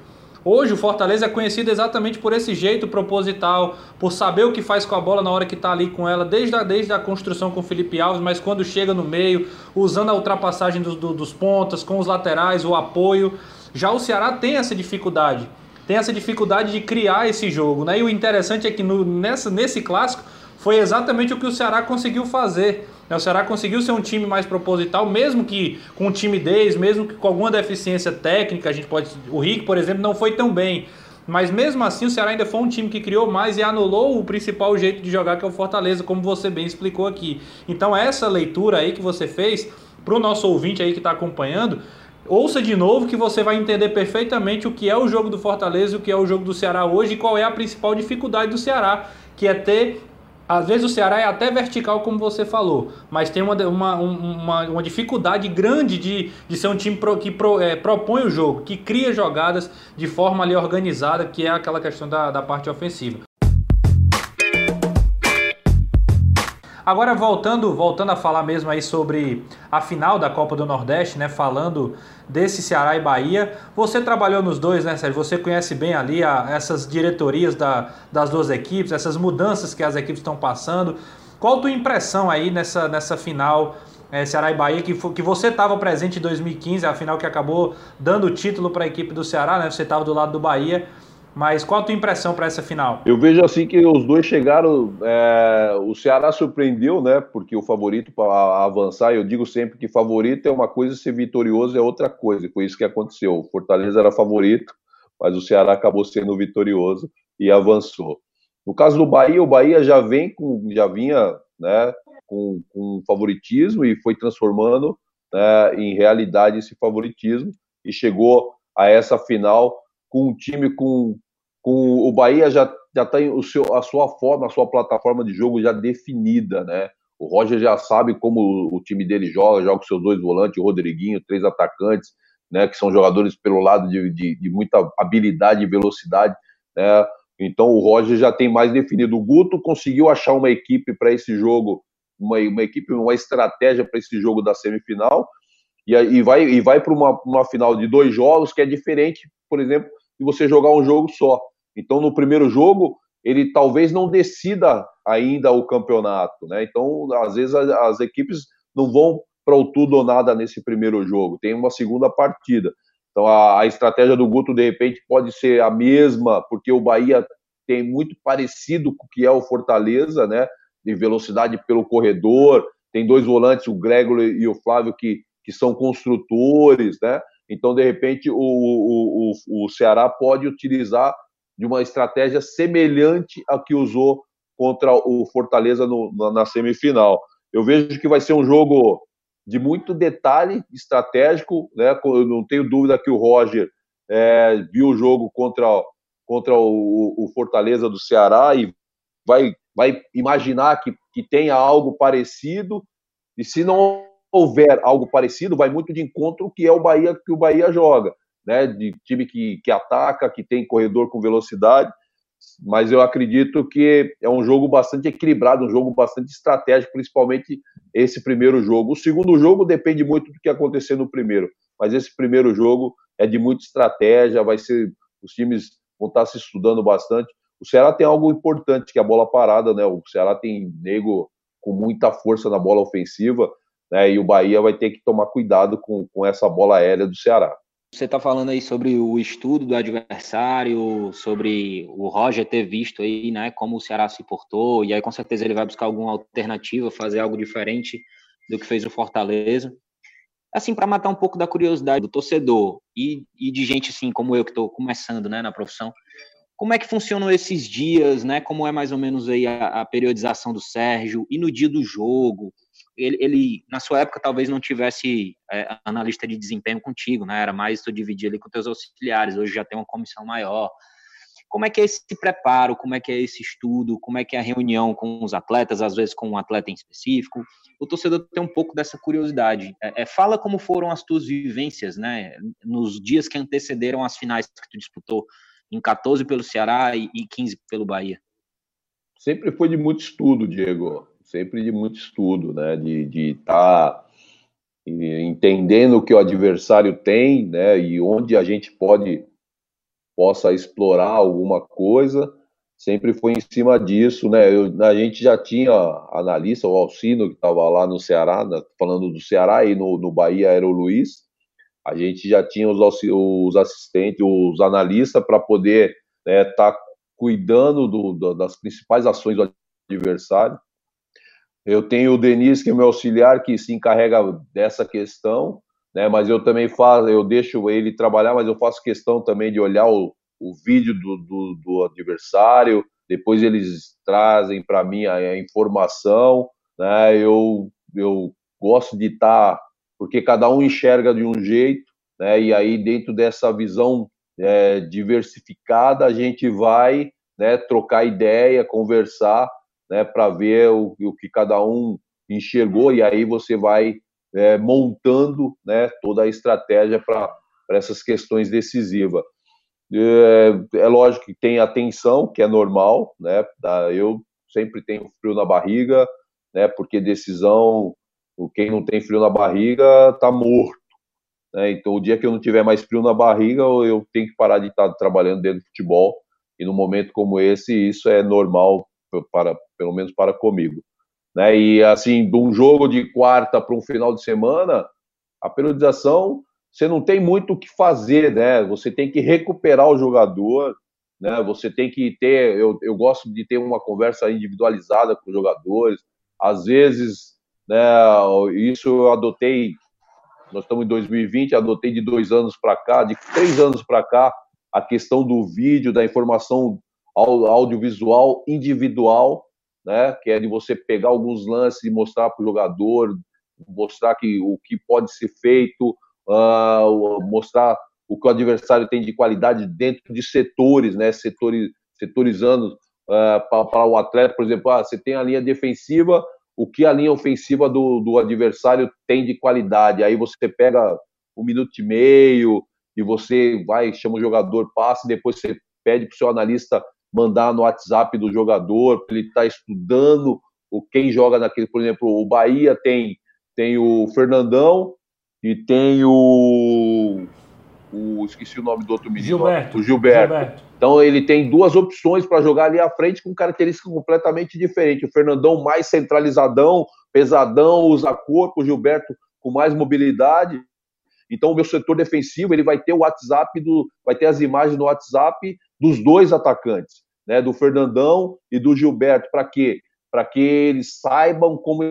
Hoje o Fortaleza é conhecido exatamente por esse jeito proposital, por saber o que faz com a bola na hora que está ali com ela, desde a, desde a construção com o Felipe Alves, mas quando chega no meio, usando a ultrapassagem dos, dos pontas, com os laterais, o apoio. Já o Ceará tem essa dificuldade, tem essa dificuldade de criar esse jogo. Né? E o interessante é que no, nessa, nesse clássico foi exatamente o que o Ceará conseguiu fazer. Né? O Ceará conseguiu ser um time mais proposital, mesmo que com timidez, mesmo que com alguma deficiência técnica, a gente pode. O Rick, por exemplo, não foi tão bem. Mas mesmo assim o Ceará ainda foi um time que criou mais e anulou o principal jeito de jogar, que é o Fortaleza, como você bem explicou aqui. Então essa leitura aí que você fez, para o nosso ouvinte aí que está acompanhando, ouça de novo que você vai entender perfeitamente o que é o jogo do Fortaleza o que é o jogo do Ceará hoje e qual é a principal dificuldade do Ceará, que é ter às vezes o Ceará é até vertical, como você falou, mas tem uma, uma, uma, uma dificuldade grande de, de ser um time pro, que pro, é, propõe o jogo, que cria jogadas de forma ali organizada, que é aquela questão da, da parte ofensiva. Agora voltando, voltando a falar mesmo aí sobre a final da Copa do Nordeste, né? Falando desse Ceará e Bahia. Você trabalhou nos dois, né, Sérgio? Você conhece bem ali a, essas diretorias da, das duas equipes, essas mudanças que as equipes estão passando. Qual a tua impressão aí nessa, nessa final é, Ceará e Bahia, que, que você estava presente em 2015, a final que acabou dando o título para a equipe do Ceará, né? Você estava do lado do Bahia. Mas qual a tua impressão para essa final? Eu vejo assim que os dois chegaram. É, o Ceará surpreendeu, né? Porque o favorito para avançar, eu digo sempre que favorito é uma coisa, ser vitorioso é outra coisa. E foi isso que aconteceu. O Fortaleza era favorito, mas o Ceará acabou sendo vitorioso e avançou. No caso do Bahia, o Bahia já vem com, já vinha, né? Com, com favoritismo e foi transformando né, em realidade esse favoritismo e chegou a essa final com um time com com o Bahia já, já tem o seu, a sua forma, a sua plataforma de jogo já definida, né? O Roger já sabe como o time dele joga, joga com seus dois volantes, o Rodriguinho, três atacantes, né? Que são jogadores pelo lado de, de, de muita habilidade e velocidade, né? Então o Roger já tem mais definido. O Guto conseguiu achar uma equipe para esse jogo, uma, uma equipe, uma estratégia para esse jogo da semifinal, e, e vai, e vai para uma, uma final de dois jogos que é diferente, por exemplo, e você jogar um jogo só. Então, no primeiro jogo, ele talvez não decida ainda o campeonato, né? Então, às vezes as, as equipes não vão para o tudo ou nada nesse primeiro jogo. Tem uma segunda partida. Então, a, a estratégia do Guto de repente pode ser a mesma, porque o Bahia tem muito parecido com o que é o Fortaleza, né? De velocidade pelo corredor. Tem dois volantes, o Gregory e o Flávio, que, que são construtores, né? Então, de repente, o, o, o, o Ceará pode utilizar de uma estratégia semelhante à que usou contra o Fortaleza no, na, na semifinal. Eu vejo que vai ser um jogo de muito detalhe estratégico, né? Eu não tenho dúvida que o Roger é, viu o jogo contra, contra o, o, Fortaleza do Ceará e vai, vai imaginar que, que tenha algo parecido. E se não houver algo parecido, vai muito de encontro que é o Bahia que o Bahia joga, né? De time que, que ataca, que tem corredor com velocidade. Mas eu acredito que é um jogo bastante equilibrado, um jogo bastante estratégico, principalmente esse primeiro jogo. O segundo jogo depende muito do que acontecer no primeiro, mas esse primeiro jogo é de muita estratégia, vai ser os times vão estar se estudando bastante. O Ceará tem algo importante, que é a bola parada, né? O Ceará tem nego com muita força na bola ofensiva, né? E o Bahia vai ter que tomar cuidado com, com essa bola aérea do Ceará. Você está falando aí sobre o estudo do adversário, sobre o Roger ter visto aí, né, como o Ceará se portou, e aí com certeza ele vai buscar alguma alternativa, fazer algo diferente do que fez o Fortaleza. Assim, para matar um pouco da curiosidade do torcedor e, e de gente assim como eu que estou começando, né, na profissão, como é que funcionam esses dias, né? Como é mais ou menos aí a, a periodização do Sérgio e no dia do jogo? Ele, ele na sua época talvez não tivesse é, analista de desempenho contigo, né? Era mais tu dividir ali com teus auxiliares. Hoje já tem uma comissão maior. Como é que é esse preparo? Como é que é esse estudo? Como é que é a reunião com os atletas, às vezes com um atleta em específico? O torcedor tem um pouco dessa curiosidade. É, é, fala como foram as tuas vivências, né? Nos dias que antecederam as finais que tu disputou em 14 pelo Ceará e, 15 pelo Bahia? Sempre foi de muito estudo, Diego. Sempre de muito estudo, né? De estar tá entendendo o que o adversário tem, né? E onde a gente pode possa explorar alguma coisa. Sempre foi em cima disso, né? Eu, a gente já tinha analista, o Alcino, que estava lá no Ceará, né? falando do Ceará, e no, no Bahia era o Luiz a gente já tinha os, os assistentes, os analistas para poder estar né, tá cuidando do, do, das principais ações do adversário. Eu tenho o Denis, que é meu auxiliar, que se encarrega dessa questão, né, mas eu também faço, eu deixo ele trabalhar, mas eu faço questão também de olhar o, o vídeo do, do, do adversário, depois eles trazem para mim a, a, informação, né, eu, eu gosto de estar tá porque cada um enxerga de um jeito, né? E aí dentro dessa visão é, diversificada a gente vai né, trocar ideia, conversar, né, para ver o, o, que cada um enxergou e aí você vai é, montando, né, toda a estratégia para essas questões decisivas. É, é, lógico que tem a tensão, que é normal, né? Eu sempre tenho frio na barriga, né? Porque decisão quem não tem frio na barriga está morto. Né? Então, o dia que eu não tiver mais frio na barriga, eu tenho que parar de estar trabalhando dentro do futebol. E num momento como esse, isso é normal, para, pelo menos para comigo. Né? E assim, de um jogo de quarta para um final de semana, a periodização você não tem muito o que fazer, né? Você tem que recuperar o jogador, né? Você tem que ter, eu, eu gosto de ter uma conversa individualizada com os jogadores. Às vezes né? Isso eu adotei, nós estamos em 2020, adotei de dois anos para cá, de três anos para cá, a questão do vídeo, da informação audiovisual individual, né? Que é de você pegar alguns lances e mostrar para o jogador, mostrar que o que pode ser feito, uh, mostrar o que o adversário tem de qualidade dentro de setores, né? Setores, setorizando uh, para o atleta, por exemplo, ah, você tem a linha defensiva, o que a linha ofensiva do, do adversário tem de qualidade. Aí você pega um minuto e meio e você vai, chama o jogador, passa, e depois você pede para o seu analista mandar no WhatsApp do jogador, ele está estudando o quem joga naquele, por exemplo, o Bahia tem tem o Fernandão e tem o o esqueci o nome do outro menino, Gilberto. o Gilberto. Gilberto. Então ele tem duas opções para jogar ali à frente com características completamente diferentes. O Fernandão mais centralizadão, pesadão, usa corpo, o Gilberto com mais mobilidade. Então o meu setor defensivo ele vai ter o WhatsApp do, vai ter as imagens no WhatsApp dos dois atacantes, né, do Fernandão e do Gilberto, para quê? Para que eles saibam como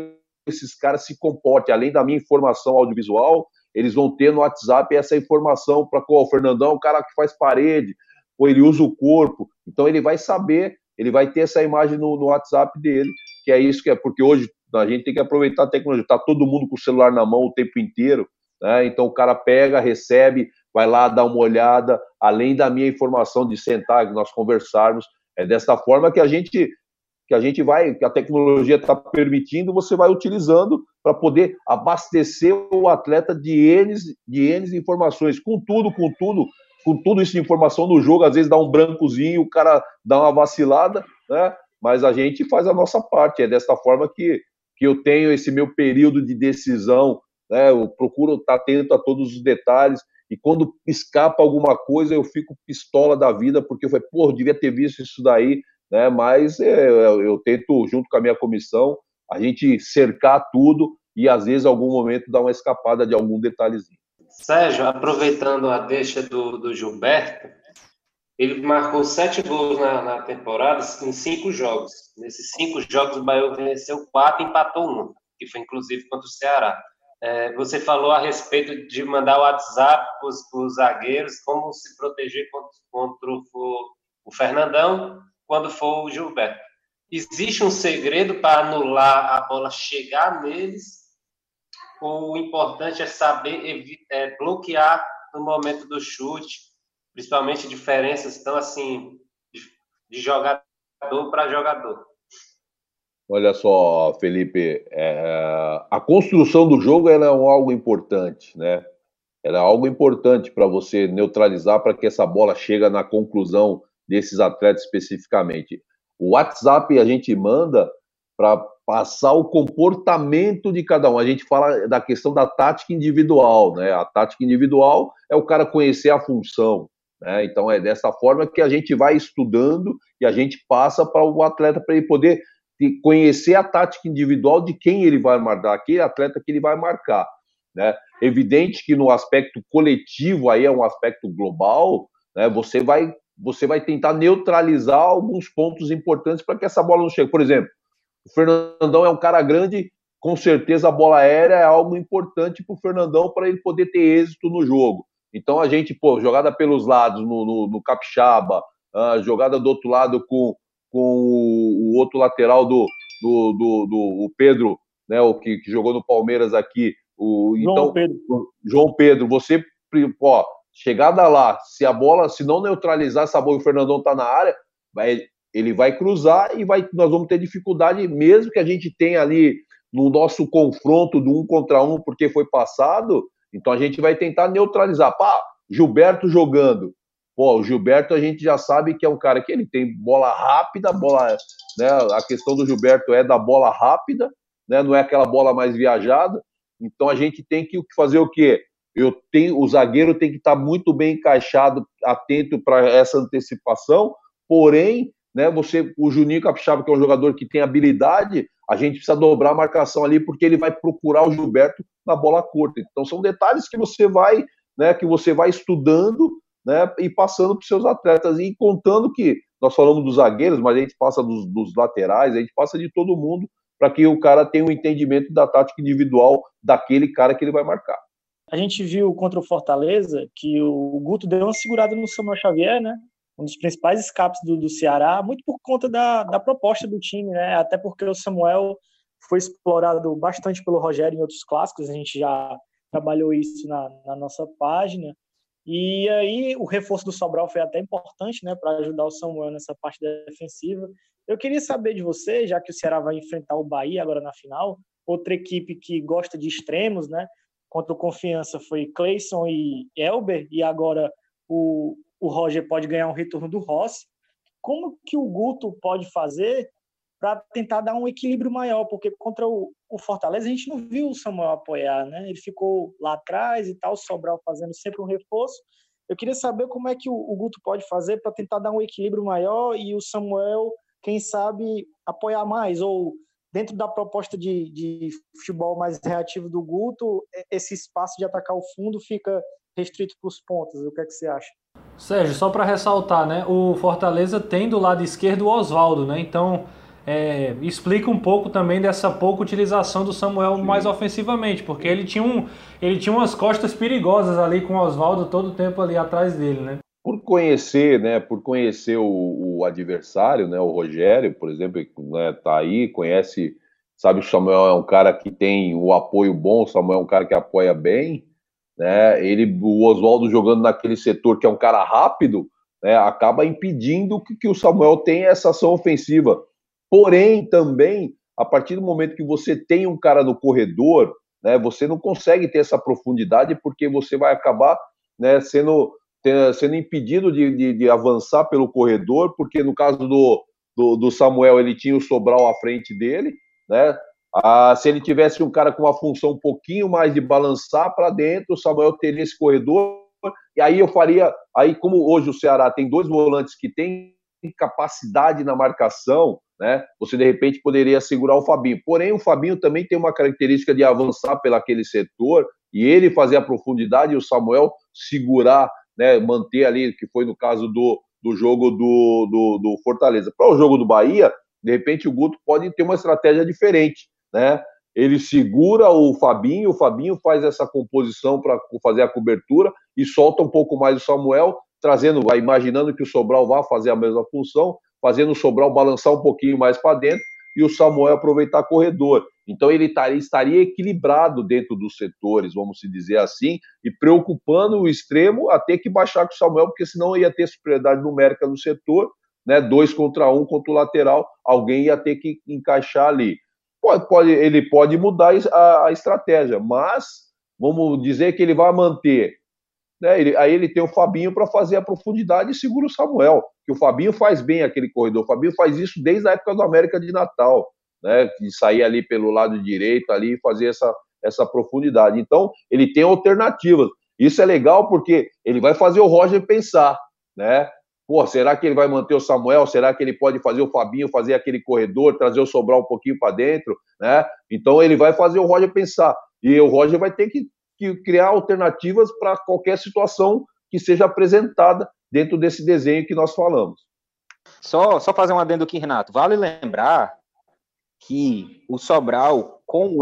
esses caras se comportem, além da minha informação audiovisual, eles vão ter no WhatsApp essa informação para qual o Fernandão é o cara que faz parede, ou ele usa o corpo. Então ele vai saber, ele vai ter essa imagem no, no WhatsApp dele, que é isso que é, porque hoje a gente tem que aproveitar a tecnologia, está todo mundo com o celular na mão o tempo inteiro, né? Então o cara pega, recebe, vai lá dar uma olhada, além da minha informação de sentar, nós conversarmos, é desta forma que a gente que a gente vai, que a tecnologia está permitindo, você vai utilizando para poder abastecer o atleta de N, de N informações. Com tudo, com tudo, com tudo isso de informação no jogo, às vezes dá um brancozinho, o cara dá uma vacilada, né? Mas a gente faz a nossa parte. É desta forma que, que eu tenho esse meu período de decisão, né? Eu procuro estar atento a todos os detalhes. E quando escapa alguma coisa, eu fico pistola da vida, porque eu falei, pô, devia ter visto isso daí, né? Mas é, eu tento, junto com a minha comissão, a gente cercar tudo e às vezes, algum momento, dar uma escapada de algum detalhezinho. Sérgio, aproveitando a deixa do, do Gilberto, ele marcou sete gols na, na, temporada em cinco jogos. Nesses cinco jogos, o Bahia venceu quatro e empatou um, que foi inclusive contra o Ceará. É, você falou a respeito de mandar o WhatsApp para os zagueiros, como se proteger contra, contra o, o Fernandão quando for o Gilberto. Existe um segredo para anular a bola chegar neles? Ou o importante é saber é, bloquear no momento do chute, principalmente diferenças tão assim de, de jogador para jogador? Olha só, Felipe, é, a construção do jogo é algo importante, né? Ela é algo importante para você neutralizar para que essa bola chegue na conclusão desses atletas especificamente. O WhatsApp a gente manda para passar o comportamento de cada um. A gente fala da questão da tática individual, né? A tática individual é o cara conhecer a função, né? Então é dessa forma que a gente vai estudando e a gente passa para o atleta para ele poder conhecer a tática individual de quem ele vai marcar, aquele atleta que ele vai marcar, né? Evidente que no aspecto coletivo aí é um aspecto global, né? Você vai você vai tentar neutralizar alguns pontos importantes para que essa bola não chegue. Por exemplo, o Fernandão é um cara grande, com certeza a bola aérea é algo importante para o Fernandão para ele poder ter êxito no jogo. Então a gente, pô, jogada pelos lados no, no, no Capixaba, uh, jogada do outro lado com, com o, o outro lateral do, do, do, do o Pedro, né, o que, que, jogou no Palmeiras aqui, o João então Pedro. João Pedro, você, ó, Chegada lá, se a bola, se não neutralizar essa bola e o Fernandão tá na área, vai, ele vai cruzar e vai, nós vamos ter dificuldade, mesmo que a gente tenha ali no nosso confronto do um contra um, porque foi passado, então a gente vai tentar neutralizar. Pá, Gilberto jogando. Pô, o Gilberto a gente já sabe que é um cara que ele tem bola rápida, bola, né? A questão do Gilberto é da bola rápida, né? Não é aquela bola mais viajada. Então a gente tem que fazer o quê? eu tenho, o zagueiro tem que estar muito bem encaixado, atento para essa antecipação. Porém, né, você, o Juninho Capixaba, que é um jogador que tem habilidade, a gente precisa dobrar a marcação ali porque ele vai procurar o Gilberto na bola curta. Então são detalhes que você vai, né, que você vai estudando, né, e passando para os seus atletas e contando que nós falamos dos zagueiros, mas a gente passa dos, dos laterais, a gente passa de todo mundo para que o cara tenha um entendimento da tática individual daquele cara que ele vai marcar. A gente viu contra o Fortaleza que o Guto deu uma segurada no Samuel Xavier, né? Um dos principais escapes do, do Ceará, muito por conta da, da proposta do time, né? Até porque o Samuel foi explorado bastante pelo Rogério em outros clássicos, a gente já trabalhou isso na, na nossa página. E aí o reforço do Sobral foi até importante, né, para ajudar o Samuel nessa parte defensiva. Eu queria saber de você, já que o Ceará vai enfrentar o Bahia agora na final, outra equipe que gosta de extremos, né? contra o Confiança foi Cleison e Elber, e agora o, o Roger pode ganhar um retorno do Rossi. Como que o Guto pode fazer para tentar dar um equilíbrio maior? Porque contra o, o, Fortaleza a gente não viu o Samuel apoiar, né? Ele ficou lá atrás e tal, Sobral fazendo sempre um reforço. Eu queria saber como é que o, o Guto pode fazer para tentar dar um equilíbrio maior e o Samuel, quem sabe, apoiar mais ou dentro da proposta de, de futebol mais reativo do Guto, esse espaço de atacar o fundo fica restrito para os pontos. O que é que você acha? Sérgio, só para ressaltar, né? O Fortaleza tem do lado esquerdo o Oswaldo, né? Então é, explica um pouco também dessa pouca utilização do Samuel Sim. mais ofensivamente, porque ele tinha, um, ele tinha umas costas perigosas ali com o Oswaldo todo o tempo ali atrás dele, né? por conhecer, né, por conhecer o, o adversário, né, o Rogério, por exemplo, né, tá aí, conhece, sabe, o Samuel é um cara que tem o apoio bom, o Samuel é um cara que apoia bem, né, ele, o Oswaldo jogando naquele setor que é um cara rápido, né, acaba impedindo que, que o Samuel tenha essa ação ofensiva. Porém, também a partir do momento que você tem um cara no corredor, né, você não consegue ter essa profundidade porque você vai acabar né, sendo, sendo impedido de, de, de, avançar pelo corredor, porque no caso do, do, do, Samuel ele tinha o Sobral à frente dele, né? Ah, se ele tivesse um cara com uma função um pouquinho mais de balançar para dentro, o Samuel teria esse corredor, e aí eu faria, aí como hoje o Ceará tem dois volantes que têm capacidade na marcação, né? Você de repente poderia segurar o Fabinho. Porém, o Fabinho também tem uma característica de avançar pelaquele setor e ele fazer a profundidade e o Samuel segurar, né? Manter ali, que foi no caso do, do jogo do, do, do Fortaleza. Para o jogo do Bahia, de repente o Guto pode ter uma estratégia diferente, né? Ele segura o Fabinho, o Fabinho faz essa composição para fazer a cobertura e solta um pouco mais o Samuel, trazendo, imaginando que o Sobral vá fazer a mesma função, fazendo o Sobral balançar um pouquinho mais para dentro e o Samuel aproveitar corredor. Então ele estaria equilibrado dentro dos setores, vamos dizer assim, e preocupando o extremo a ter que baixar com o Samuel, porque senão ia ter superioridade numérica no setor, né? Dois contra um contra o lateral, alguém ia ter que encaixar ali. Pode, pode, ele pode mudar a, a estratégia, mas vamos dizer que ele vai manter né? Ele, aí ele tem o Fabinho para fazer a profundidade e segura o Samuel, que o Fabinho faz bem aquele corredor. O Fabinho faz isso desde a época do América de Natal, né? De sair ali pelo lado direito ali e fazer essa, essa profundidade. Então, ele tem alternativas. Isso é legal porque ele vai fazer o Roger pensar, né? Pô, será que ele vai manter o Samuel? Será que ele pode fazer o Fabinho fazer aquele corredor, trazer o Sobral um pouquinho para dentro, né? Então ele vai fazer o Roger pensar. E o Roger vai ter que que criar alternativas para qualquer situação que seja apresentada dentro desse desenho que nós falamos. Só, só fazer um adendo aqui, Renato. Vale lembrar que o Sobral com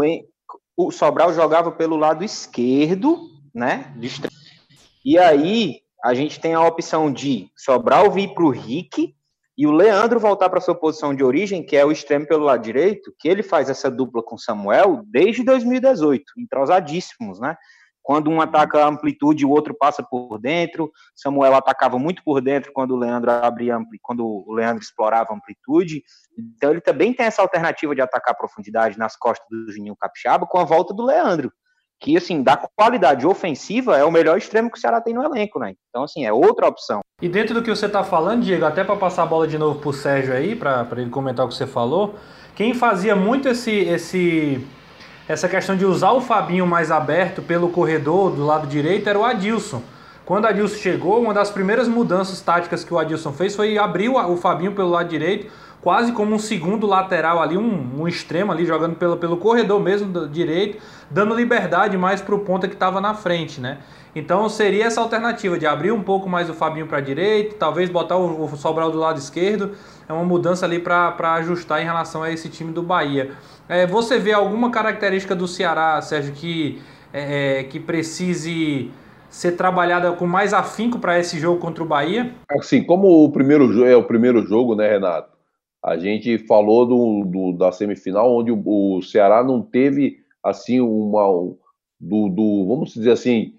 o, Sobral jogava pelo lado esquerdo, né? E aí a gente tem a opção de Sobral vir para o Rick e o Leandro voltar para sua posição de origem, que é o extremo pelo lado direito, que ele faz essa dupla com Samuel desde 2018, entrosadíssimos, né? Quando um ataca a amplitude, o outro passa por dentro. Samuel atacava muito por dentro quando o Leandro abria quando o Leandro explorava amplitude. Então ele também tem essa alternativa de atacar a profundidade nas costas do Juninho Capixaba com a volta do Leandro que, assim, da qualidade ofensiva, é o melhor extremo que o Ceará tem no elenco, né? Então, assim, é outra opção. E dentro do que você está falando, Diego, até para passar a bola de novo para o Sérgio aí, para ele comentar o que você falou, quem fazia muito esse, esse, essa questão de usar o Fabinho mais aberto pelo corredor do lado direito era o Adilson. Quando o Adilson chegou, uma das primeiras mudanças táticas que o Adilson fez foi abrir o Fabinho pelo lado direito, quase como um segundo lateral ali, um, um extremo ali, jogando pelo, pelo corredor mesmo do direito, dando liberdade mais para o ponta que estava na frente, né? Então seria essa alternativa de abrir um pouco mais o Fabinho para a direita, talvez botar o, o Sobral do lado esquerdo, é uma mudança ali para ajustar em relação a esse time do Bahia. É, você vê alguma característica do Ceará, Sérgio, que, é, é que precise ser trabalhada com mais afinco para esse jogo contra o Bahia? Assim, como o primeiro é o primeiro jogo, né, Renato? A gente falou do, do da semifinal, onde o, o, Ceará não teve assim uma do, do vamos dizer assim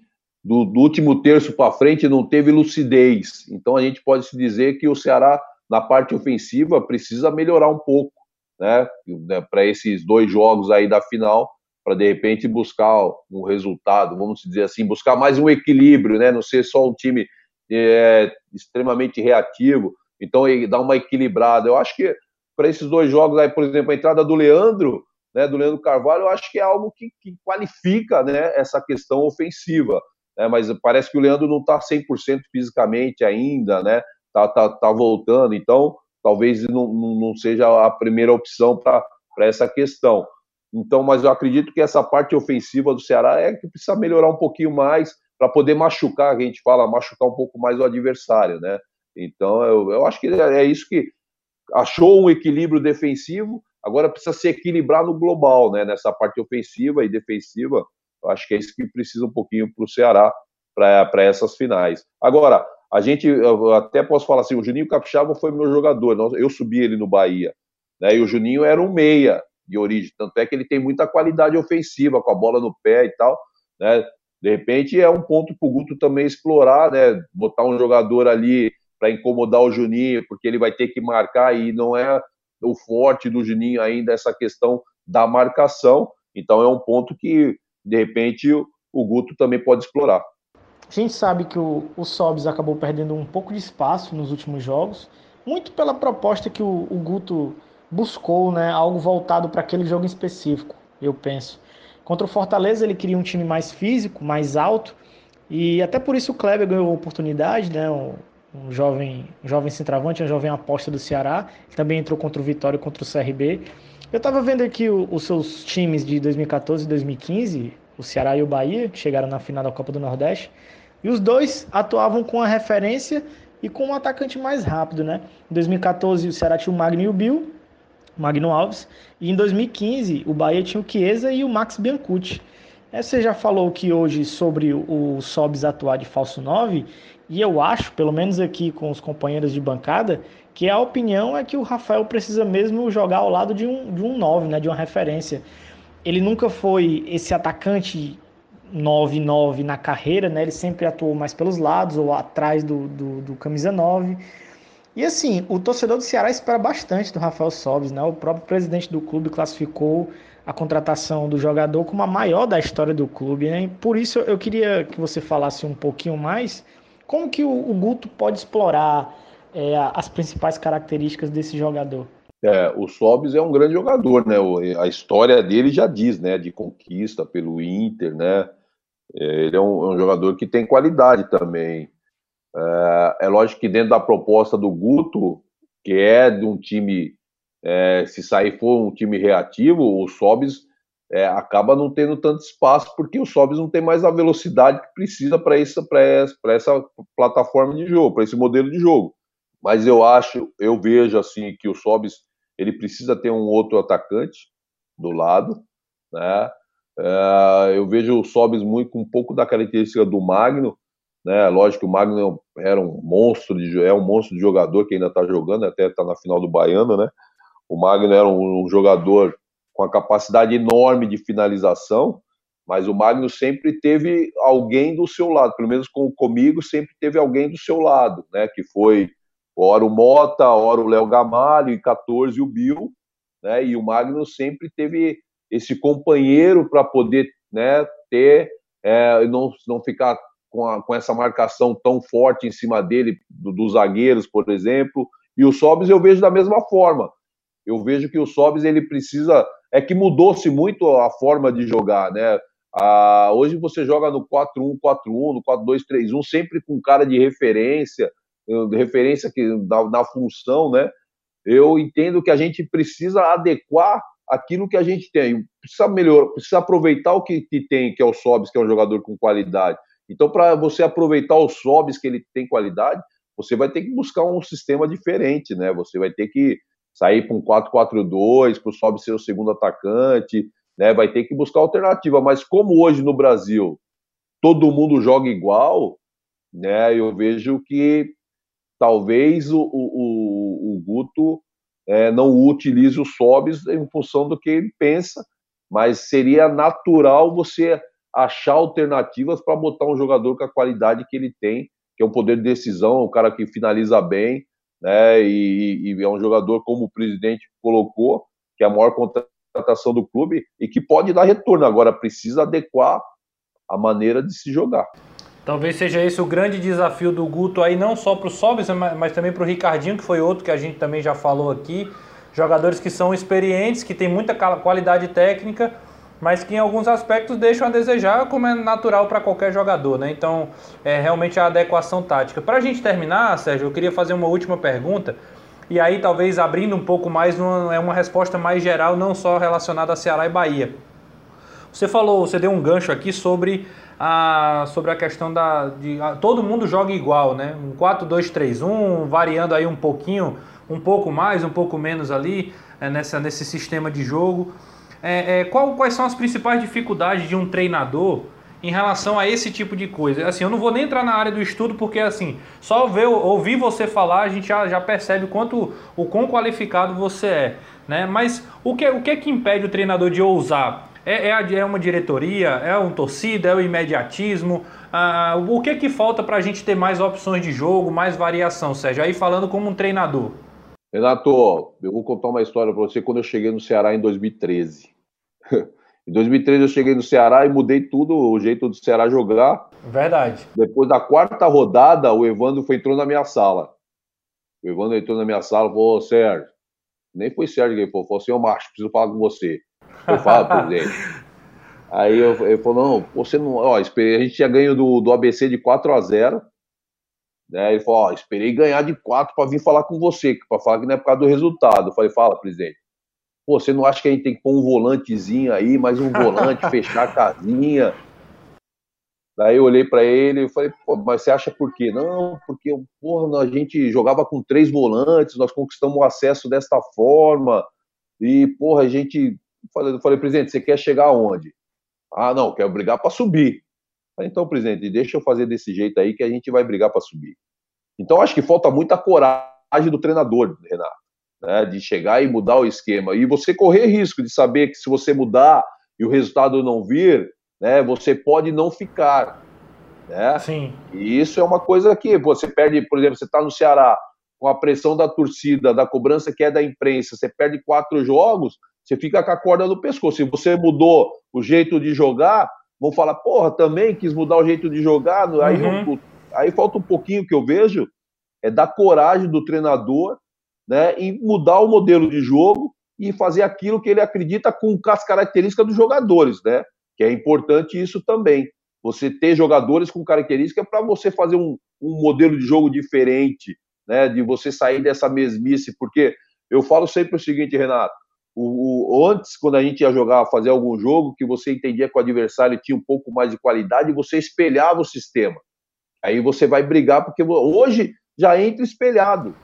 do, do último terço para frente não teve lucidez. Então a gente pode se dizer que o Ceará na parte ofensiva precisa melhorar um pouco, né? né para esses dois jogos aí da final, para de repente buscar um resultado, vamos dizer assim, buscar mais um equilíbrio, né? Não ser só um time é, extremamente reativo. Então, dá uma equilibrada. Eu acho que para esses dois jogos aí, por exemplo, a entrada do Leandro, né, do Leandro Carvalho, eu acho que é algo que, que qualifica né, essa questão ofensiva. Né, mas parece que o Leandro não está 100% fisicamente ainda, né? Tá, tá, tá voltando, então talvez não, não seja a primeira opção para essa questão. Então, mas eu acredito que essa parte ofensiva do Ceará é que precisa melhorar um pouquinho mais para poder machucar, a gente fala, machucar um pouco mais o adversário, né? Então, eu, eu acho que é isso que achou um equilíbrio defensivo, agora precisa se equilibrar no global, né? Nessa parte ofensiva e defensiva. Eu acho que é isso que precisa um pouquinho para o Ceará para essas finais. Agora, a gente, até posso falar assim, o Juninho Capixaba foi meu jogador, eu subi ele no Bahia, né? E o Juninho era um meia de origem, tanto é que ele tem muita qualidade ofensiva, com a bola no pé e tal, né? De repente é um ponto para o Guto também explorar, né? Botar um jogador ali para incomodar o Juninho, porque ele vai ter que marcar e não é o forte do Juninho ainda essa questão da marcação. Então é um ponto que, de repente, o Guto também pode explorar. A gente sabe que o, o Sobs acabou perdendo um pouco de espaço nos últimos jogos, muito pela proposta que o, o Guto buscou, né, algo voltado para aquele jogo específico, eu penso. Contra o Fortaleza ele queria um time mais físico, mais alto, e até por isso o Kleber ganhou a oportunidade, né, um, um jovem, um jovem centroavante, um jovem aposta do Ceará, ele também entrou contra o Vitória e contra o CRB. Eu estava vendo aqui o, os seus times de 2014 e 2015, o Ceará e o Bahia, que chegaram na final da Copa do Nordeste, e os dois atuavam com a referência e com um atacante mais rápido, né? Em 2014 o Ceará tinha o Magno e o Bill, Magno Alves, e em 2015 o Bahia tinha o Chiesa e o Max Biancucci. É, você já falou que hoje sobre o Sobs atuar de falso 9, e eu acho, pelo menos aqui com os companheiros de bancada, que a opinião é que o Rafael precisa mesmo jogar ao lado de um, de um 9, né, de uma referência. Ele nunca foi esse atacante 9-9 na carreira, né? Ele sempre atuou mais pelos lados ou atrás do, do, do, camisa 9. E assim, o torcedor do Ceará espera bastante do Rafael Sobis, né? O próprio presidente do clube classificou a contratação do jogador como a maior da história do clube, né? E por isso eu queria que você falasse um pouquinho mais como que o, o Guto pode explorar é, as principais características desse jogador. É, o Sobis é um grande jogador, né? A história dele já diz, né? De conquista pelo Inter, né? É, ele é um, é um jogador que tem qualidade também. É, é, lógico que dentro da proposta do Guto, que é de um time, é, se sair for um time reativo, o Sobis é, acaba não tendo tanto espaço, porque o Sobis não tem mais a velocidade que precisa para essa, essa plataforma de jogo, para esse modelo de jogo. Mas eu acho, eu vejo assim que o Sobis ele precisa ter um outro atacante do lado, né? Uh, eu vejo o Sobis muito com um pouco da característica do Magno, né? Lógico que o Magno era um monstro de é um monstro de jogador que ainda está jogando, até está na final do Baiano, né? O Magno era um, um, jogador com a capacidade enorme de finalização, mas o Magno sempre teve alguém do seu lado, pelo menos com, comigo sempre teve alguém do seu lado, né? Que foi ora o Mota, ora o Léo Gamalho, e 14 o Bill, né? E o Magno sempre teve esse companheiro para poder né, ter, é, não, não ficar com, a, com essa marcação tão forte em cima dele, do, dos zagueiros, por exemplo. E o Sobis eu vejo da mesma forma. Eu vejo que o Sobis ele precisa. É que mudou-se muito a forma de jogar, né? Ah, hoje você joga no 4-1-4-1, no 4-2-3-1, sempre com cara de referência, de referência que, da função, né? Eu entendo que a gente precisa adequar aquilo que a gente tem. Precisa melhorar, precisa aproveitar o que, que tem, que é o Sobis, que é um jogador com qualidade. Então, para você aproveitar o Sobis, que ele tem qualidade, você vai ter que buscar um sistema diferente, né? Você vai ter que sair para um 4-4-2, para o Sobis ser o segundo atacante, né? Vai ter que buscar alternativa. Mas como hoje no Brasil todo mundo joga igual, né? Eu vejo que talvez o, o, o Guto é, não utilize o Sobis em função do que ele pensa, mas seria natural você achar alternativas para botar um jogador com a qualidade que ele tem, que é um poder de decisão, um cara que finaliza bem, né? E, e é um jogador, como o presidente colocou, que é a maior contratação do clube e que pode dar retorno. Agora precisa adequar a maneira de se jogar. Talvez seja esse o grande desafio do Guto aí, não só para o Sobis, mas também para o Ricardinho, que foi outro que a gente também já falou aqui. Jogadores que são experientes, que têm muita qualidade técnica, mas que em alguns aspectos deixam a desejar, como é natural para qualquer jogador, né? Então, é realmente a adequação tática. Para a gente terminar, Sérgio, eu queria fazer uma última pergunta, e aí talvez abrindo um pouco mais, uma, é uma resposta mais geral, não só relacionada a Ceará e Bahia. Você falou, você deu um gancho aqui sobre a, sobre a questão da. De, a, todo mundo joga igual, né? Um 4-2-3-1, variando aí um pouquinho, um pouco mais, um pouco menos ali, é, nessa, nesse sistema de jogo. É, é, qual, quais são as principais dificuldades de um treinador em relação a esse tipo de coisa? Assim, eu não vou nem entrar na área do estudo, porque assim, só ver, ouvir você falar, a gente já, já percebe quanto o quão qualificado você é. Né? Mas o que, o que é que impede o treinador de ousar? É, é, é uma diretoria? É um torcida? É o imediatismo? Ah, o que que falta para a gente ter mais opções de jogo, mais variação, Sérgio? Aí falando como um treinador. Renato, eu vou contar uma história para você quando eu cheguei no Ceará em 2013. em 2013 eu cheguei no Ceará e mudei tudo, o jeito do Ceará jogar. Verdade. Depois da quarta rodada, o Evandro foi, entrou na minha sala. O Evandro entrou na minha sala e falou, Sérgio, nem foi Sérgio que ele falou, falou, senhor macho, preciso falar com você. Eu falo, presidente. Aí eu, ele falou, não, você não. Ó, a gente tinha ganho do, do ABC de 4 a 0 né? Ele falou: Ó, esperei ganhar de quatro para vir falar com você, para falar que não é por causa do resultado. Eu falei: Fala, presidente. Pô, você não acha que a gente tem que pôr um volantezinho aí, mais um volante, fechar a casinha? Daí eu olhei para ele e falei: Pô, mas você acha por quê? Não, porque porra, a gente jogava com três volantes, nós conquistamos o acesso desta forma. E, porra, a gente. Eu falei, presidente, você quer chegar aonde? Ah, não, quero brigar para subir. Então, presidente, deixa eu fazer desse jeito aí que a gente vai brigar para subir. Então, acho que falta muita coragem do treinador, Renato, né, de chegar e mudar o esquema. E você correr risco de saber que se você mudar e o resultado não vir, né, você pode não ficar. Né? Sim. E isso é uma coisa que você perde, por exemplo, você está no Ceará com a pressão da torcida, da cobrança que é da imprensa, você perde quatro jogos, você fica com a corda no pescoço. Se você mudou o jeito de jogar, vão falar, porra, também quis mudar o jeito de jogar. Aí, uhum. aí falta um pouquinho que eu vejo, é da coragem do treinador né, em mudar o modelo de jogo e fazer aquilo que ele acredita com as características dos jogadores, né? Que é importante isso também. Você ter jogadores com características para você fazer um, um modelo de jogo diferente, né? De você sair dessa mesmice, porque eu falo sempre o seguinte, Renato, o, o, antes, quando a gente ia jogar, fazer algum jogo, que você entendia que o adversário tinha um pouco mais de qualidade, você espelhava o sistema. Aí você vai brigar, porque hoje já entra espelhado.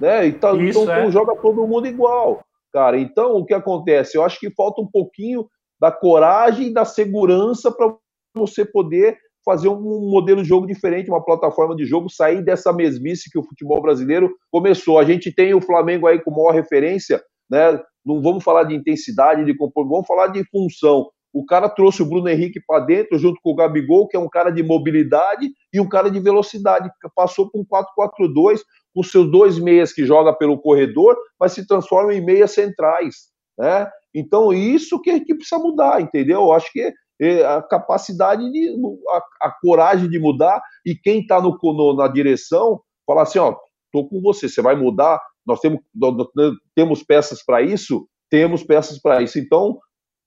Né? Então, Isso, então é. joga todo mundo igual. Cara, então o que acontece? Eu acho que falta um pouquinho da coragem e da segurança para você poder fazer um modelo de jogo diferente, uma plataforma de jogo, sair dessa mesmice que o futebol brasileiro começou. A gente tem o Flamengo aí como maior referência, né? Não vamos falar de intensidade, de comportamento, vamos falar de função. O cara trouxe o Bruno Henrique para dentro, junto com o Gabigol, que é um cara de mobilidade e um cara de velocidade. Passou para um 4-4-2, com seus dois meias que joga pelo corredor, mas se transformam em meias centrais. Né? Então, isso que, que precisa mudar, entendeu? Eu acho que é a capacidade, de, a, a coragem de mudar, e quem está no, no, na direção, falar assim: ó, tô com você, você vai mudar, nós temos, nós temos peças para isso? Temos peças para isso. Então,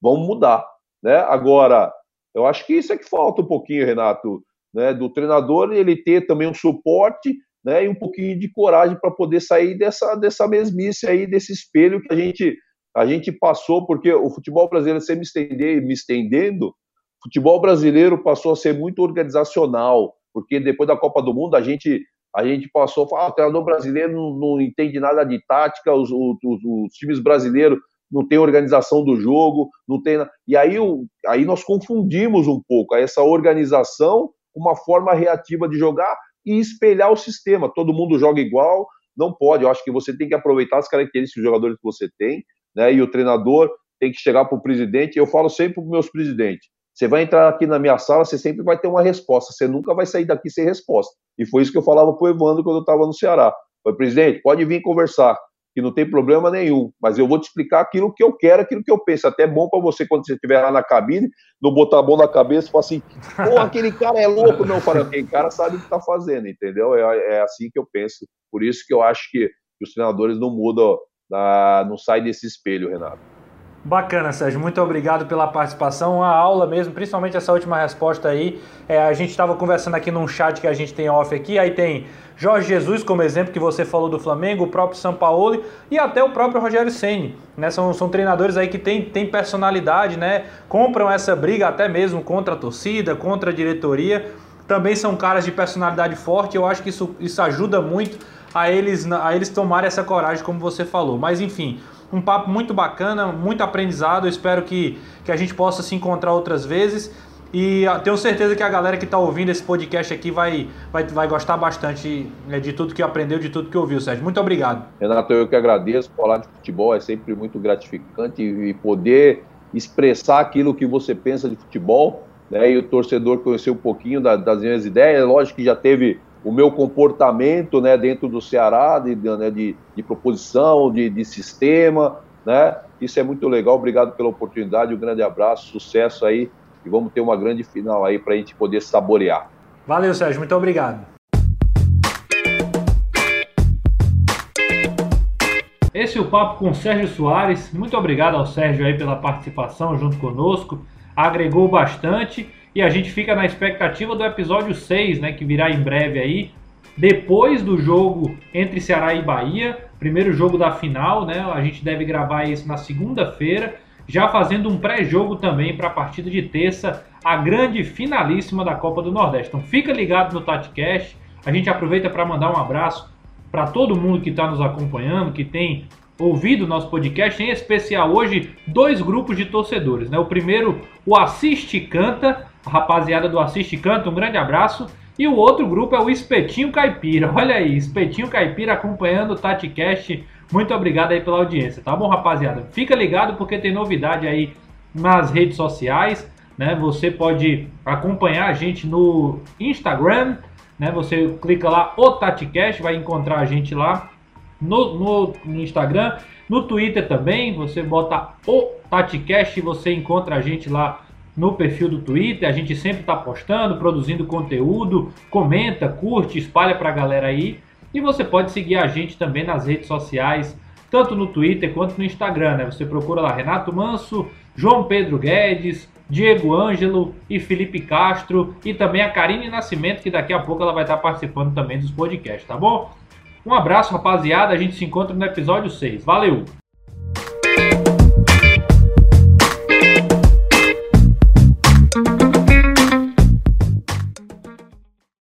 vamos mudar. Né? Agora, eu acho que isso é que falta um pouquinho, Renato, né? do treinador ele ter também um suporte né? e um pouquinho de coragem para poder sair dessa, dessa mesmice aí, desse espelho que a gente, a gente passou, porque o futebol brasileiro sempre me estender, me estendendo, o futebol brasileiro passou a ser muito organizacional, porque depois da Copa do Mundo a gente a gente passou ah, o treinador brasileiro não, não entende nada de tática, os, os, os, times brasileiros não têm organização do jogo, não tem. E aí, aí nós confundimos um pouco essa organização com uma forma reativa de jogar e espelhar o sistema. Todo mundo joga igual, não pode. Eu acho que você tem que aproveitar as características dos jogadores que você tem, né? E o treinador tem que chegar para o presidente. Eu falo sempre para os meus presidentes: você vai entrar aqui na minha sala, você sempre vai ter uma resposta, você nunca vai sair daqui sem resposta. E foi isso que eu falava para o Evandro quando eu estava no Ceará. Foi, presidente, pode vir conversar, que não tem problema nenhum, mas eu vou te explicar aquilo que eu quero, aquilo que eu penso. Até é bom para você, quando você estiver lá na cabine, não botar a mão na cabeça e falar assim, pô, aquele cara é louco. Não, fala, aquele cara sabe o que está fazendo, entendeu? É, é, assim que eu penso. Por isso que eu acho que, que os treinadores não mudam, não saem desse espelho, Renato. Bacana, Sérgio. Muito obrigado pela participação. A aula mesmo, principalmente essa última resposta aí. É, a gente estava conversando aqui num chat que a gente tem off aqui. Aí tem Jorge Jesus como exemplo que você falou do Flamengo, o próprio São Paulo e até o próprio Rogério Ceni. Né? São, são treinadores aí que têm tem personalidade, né? Compram essa briga até mesmo contra a torcida, contra a diretoria. Também são caras de personalidade forte. Eu acho que isso, isso ajuda muito a eles, a eles tomarem essa coragem, como você falou. Mas enfim um papo muito bacana, muito aprendizado. Eu espero que, que a gente possa se encontrar outras vezes. E ah, tenho certeza que a galera que está ouvindo esse podcast aqui vai, vai, vai gostar bastante né, de tudo que aprendeu, de tudo que ouviu, Sérgio. Muito obrigado. Renato, eu que agradeço. Falar de futebol é sempre muito gratificante e poder expressar aquilo que você pensa de futebol. Né, e o torcedor conhecer um pouquinho da, das minhas ideias. Lógico que já teve o meu comportamento né, dentro do Ceará, de, né, de, de proposição, de, de sistema, né? Isso é muito legal. Obrigado pela oportunidade. Um grande abraço, sucesso aí e vamos ter uma grande final aí para a gente poder saborear. Valeu, Sérgio. Muito obrigado. Esse é o papo com o Sérgio Soares. Muito obrigado ao Sérgio aí pela participação junto conosco. Agregou bastante e a gente fica na expectativa do episódio 6, né, que virá em breve aí, depois do jogo entre Ceará e Bahia, primeiro jogo da final, né? A gente deve gravar isso na segunda-feira, já fazendo um pré-jogo também para a partida de terça, a grande finalíssima da Copa do Nordeste. Então fica ligado no TatiCast. A gente aproveita para mandar um abraço para todo mundo que está nos acompanhando, que tem ouvido o nosso podcast, em especial hoje dois grupos de torcedores, né? O primeiro, o Assiste Canta, a rapaziada do Assiste Canta, um grande abraço. E o outro grupo é o Espetinho Caipira. Olha aí, Espetinho Caipira acompanhando o TatiCast. Muito obrigado aí pela audiência, tá bom, rapaziada? Fica ligado porque tem novidade aí nas redes sociais, né? Você pode acompanhar a gente no Instagram, né? Você clica lá o TatiCast, vai encontrar a gente lá no, no, no Instagram, no Twitter também. Você bota o TatiCast e você encontra a gente lá no perfil do Twitter. A gente sempre está postando, produzindo conteúdo. Comenta, curte, espalha para a galera aí. E você pode seguir a gente também nas redes sociais, tanto no Twitter quanto no Instagram. Né? Você procura lá Renato Manso, João Pedro Guedes, Diego Ângelo e Felipe Castro e também a Karine Nascimento, que daqui a pouco ela vai estar participando também dos podcasts, tá bom? Um abraço, rapaziada. A gente se encontra no episódio 6. Valeu!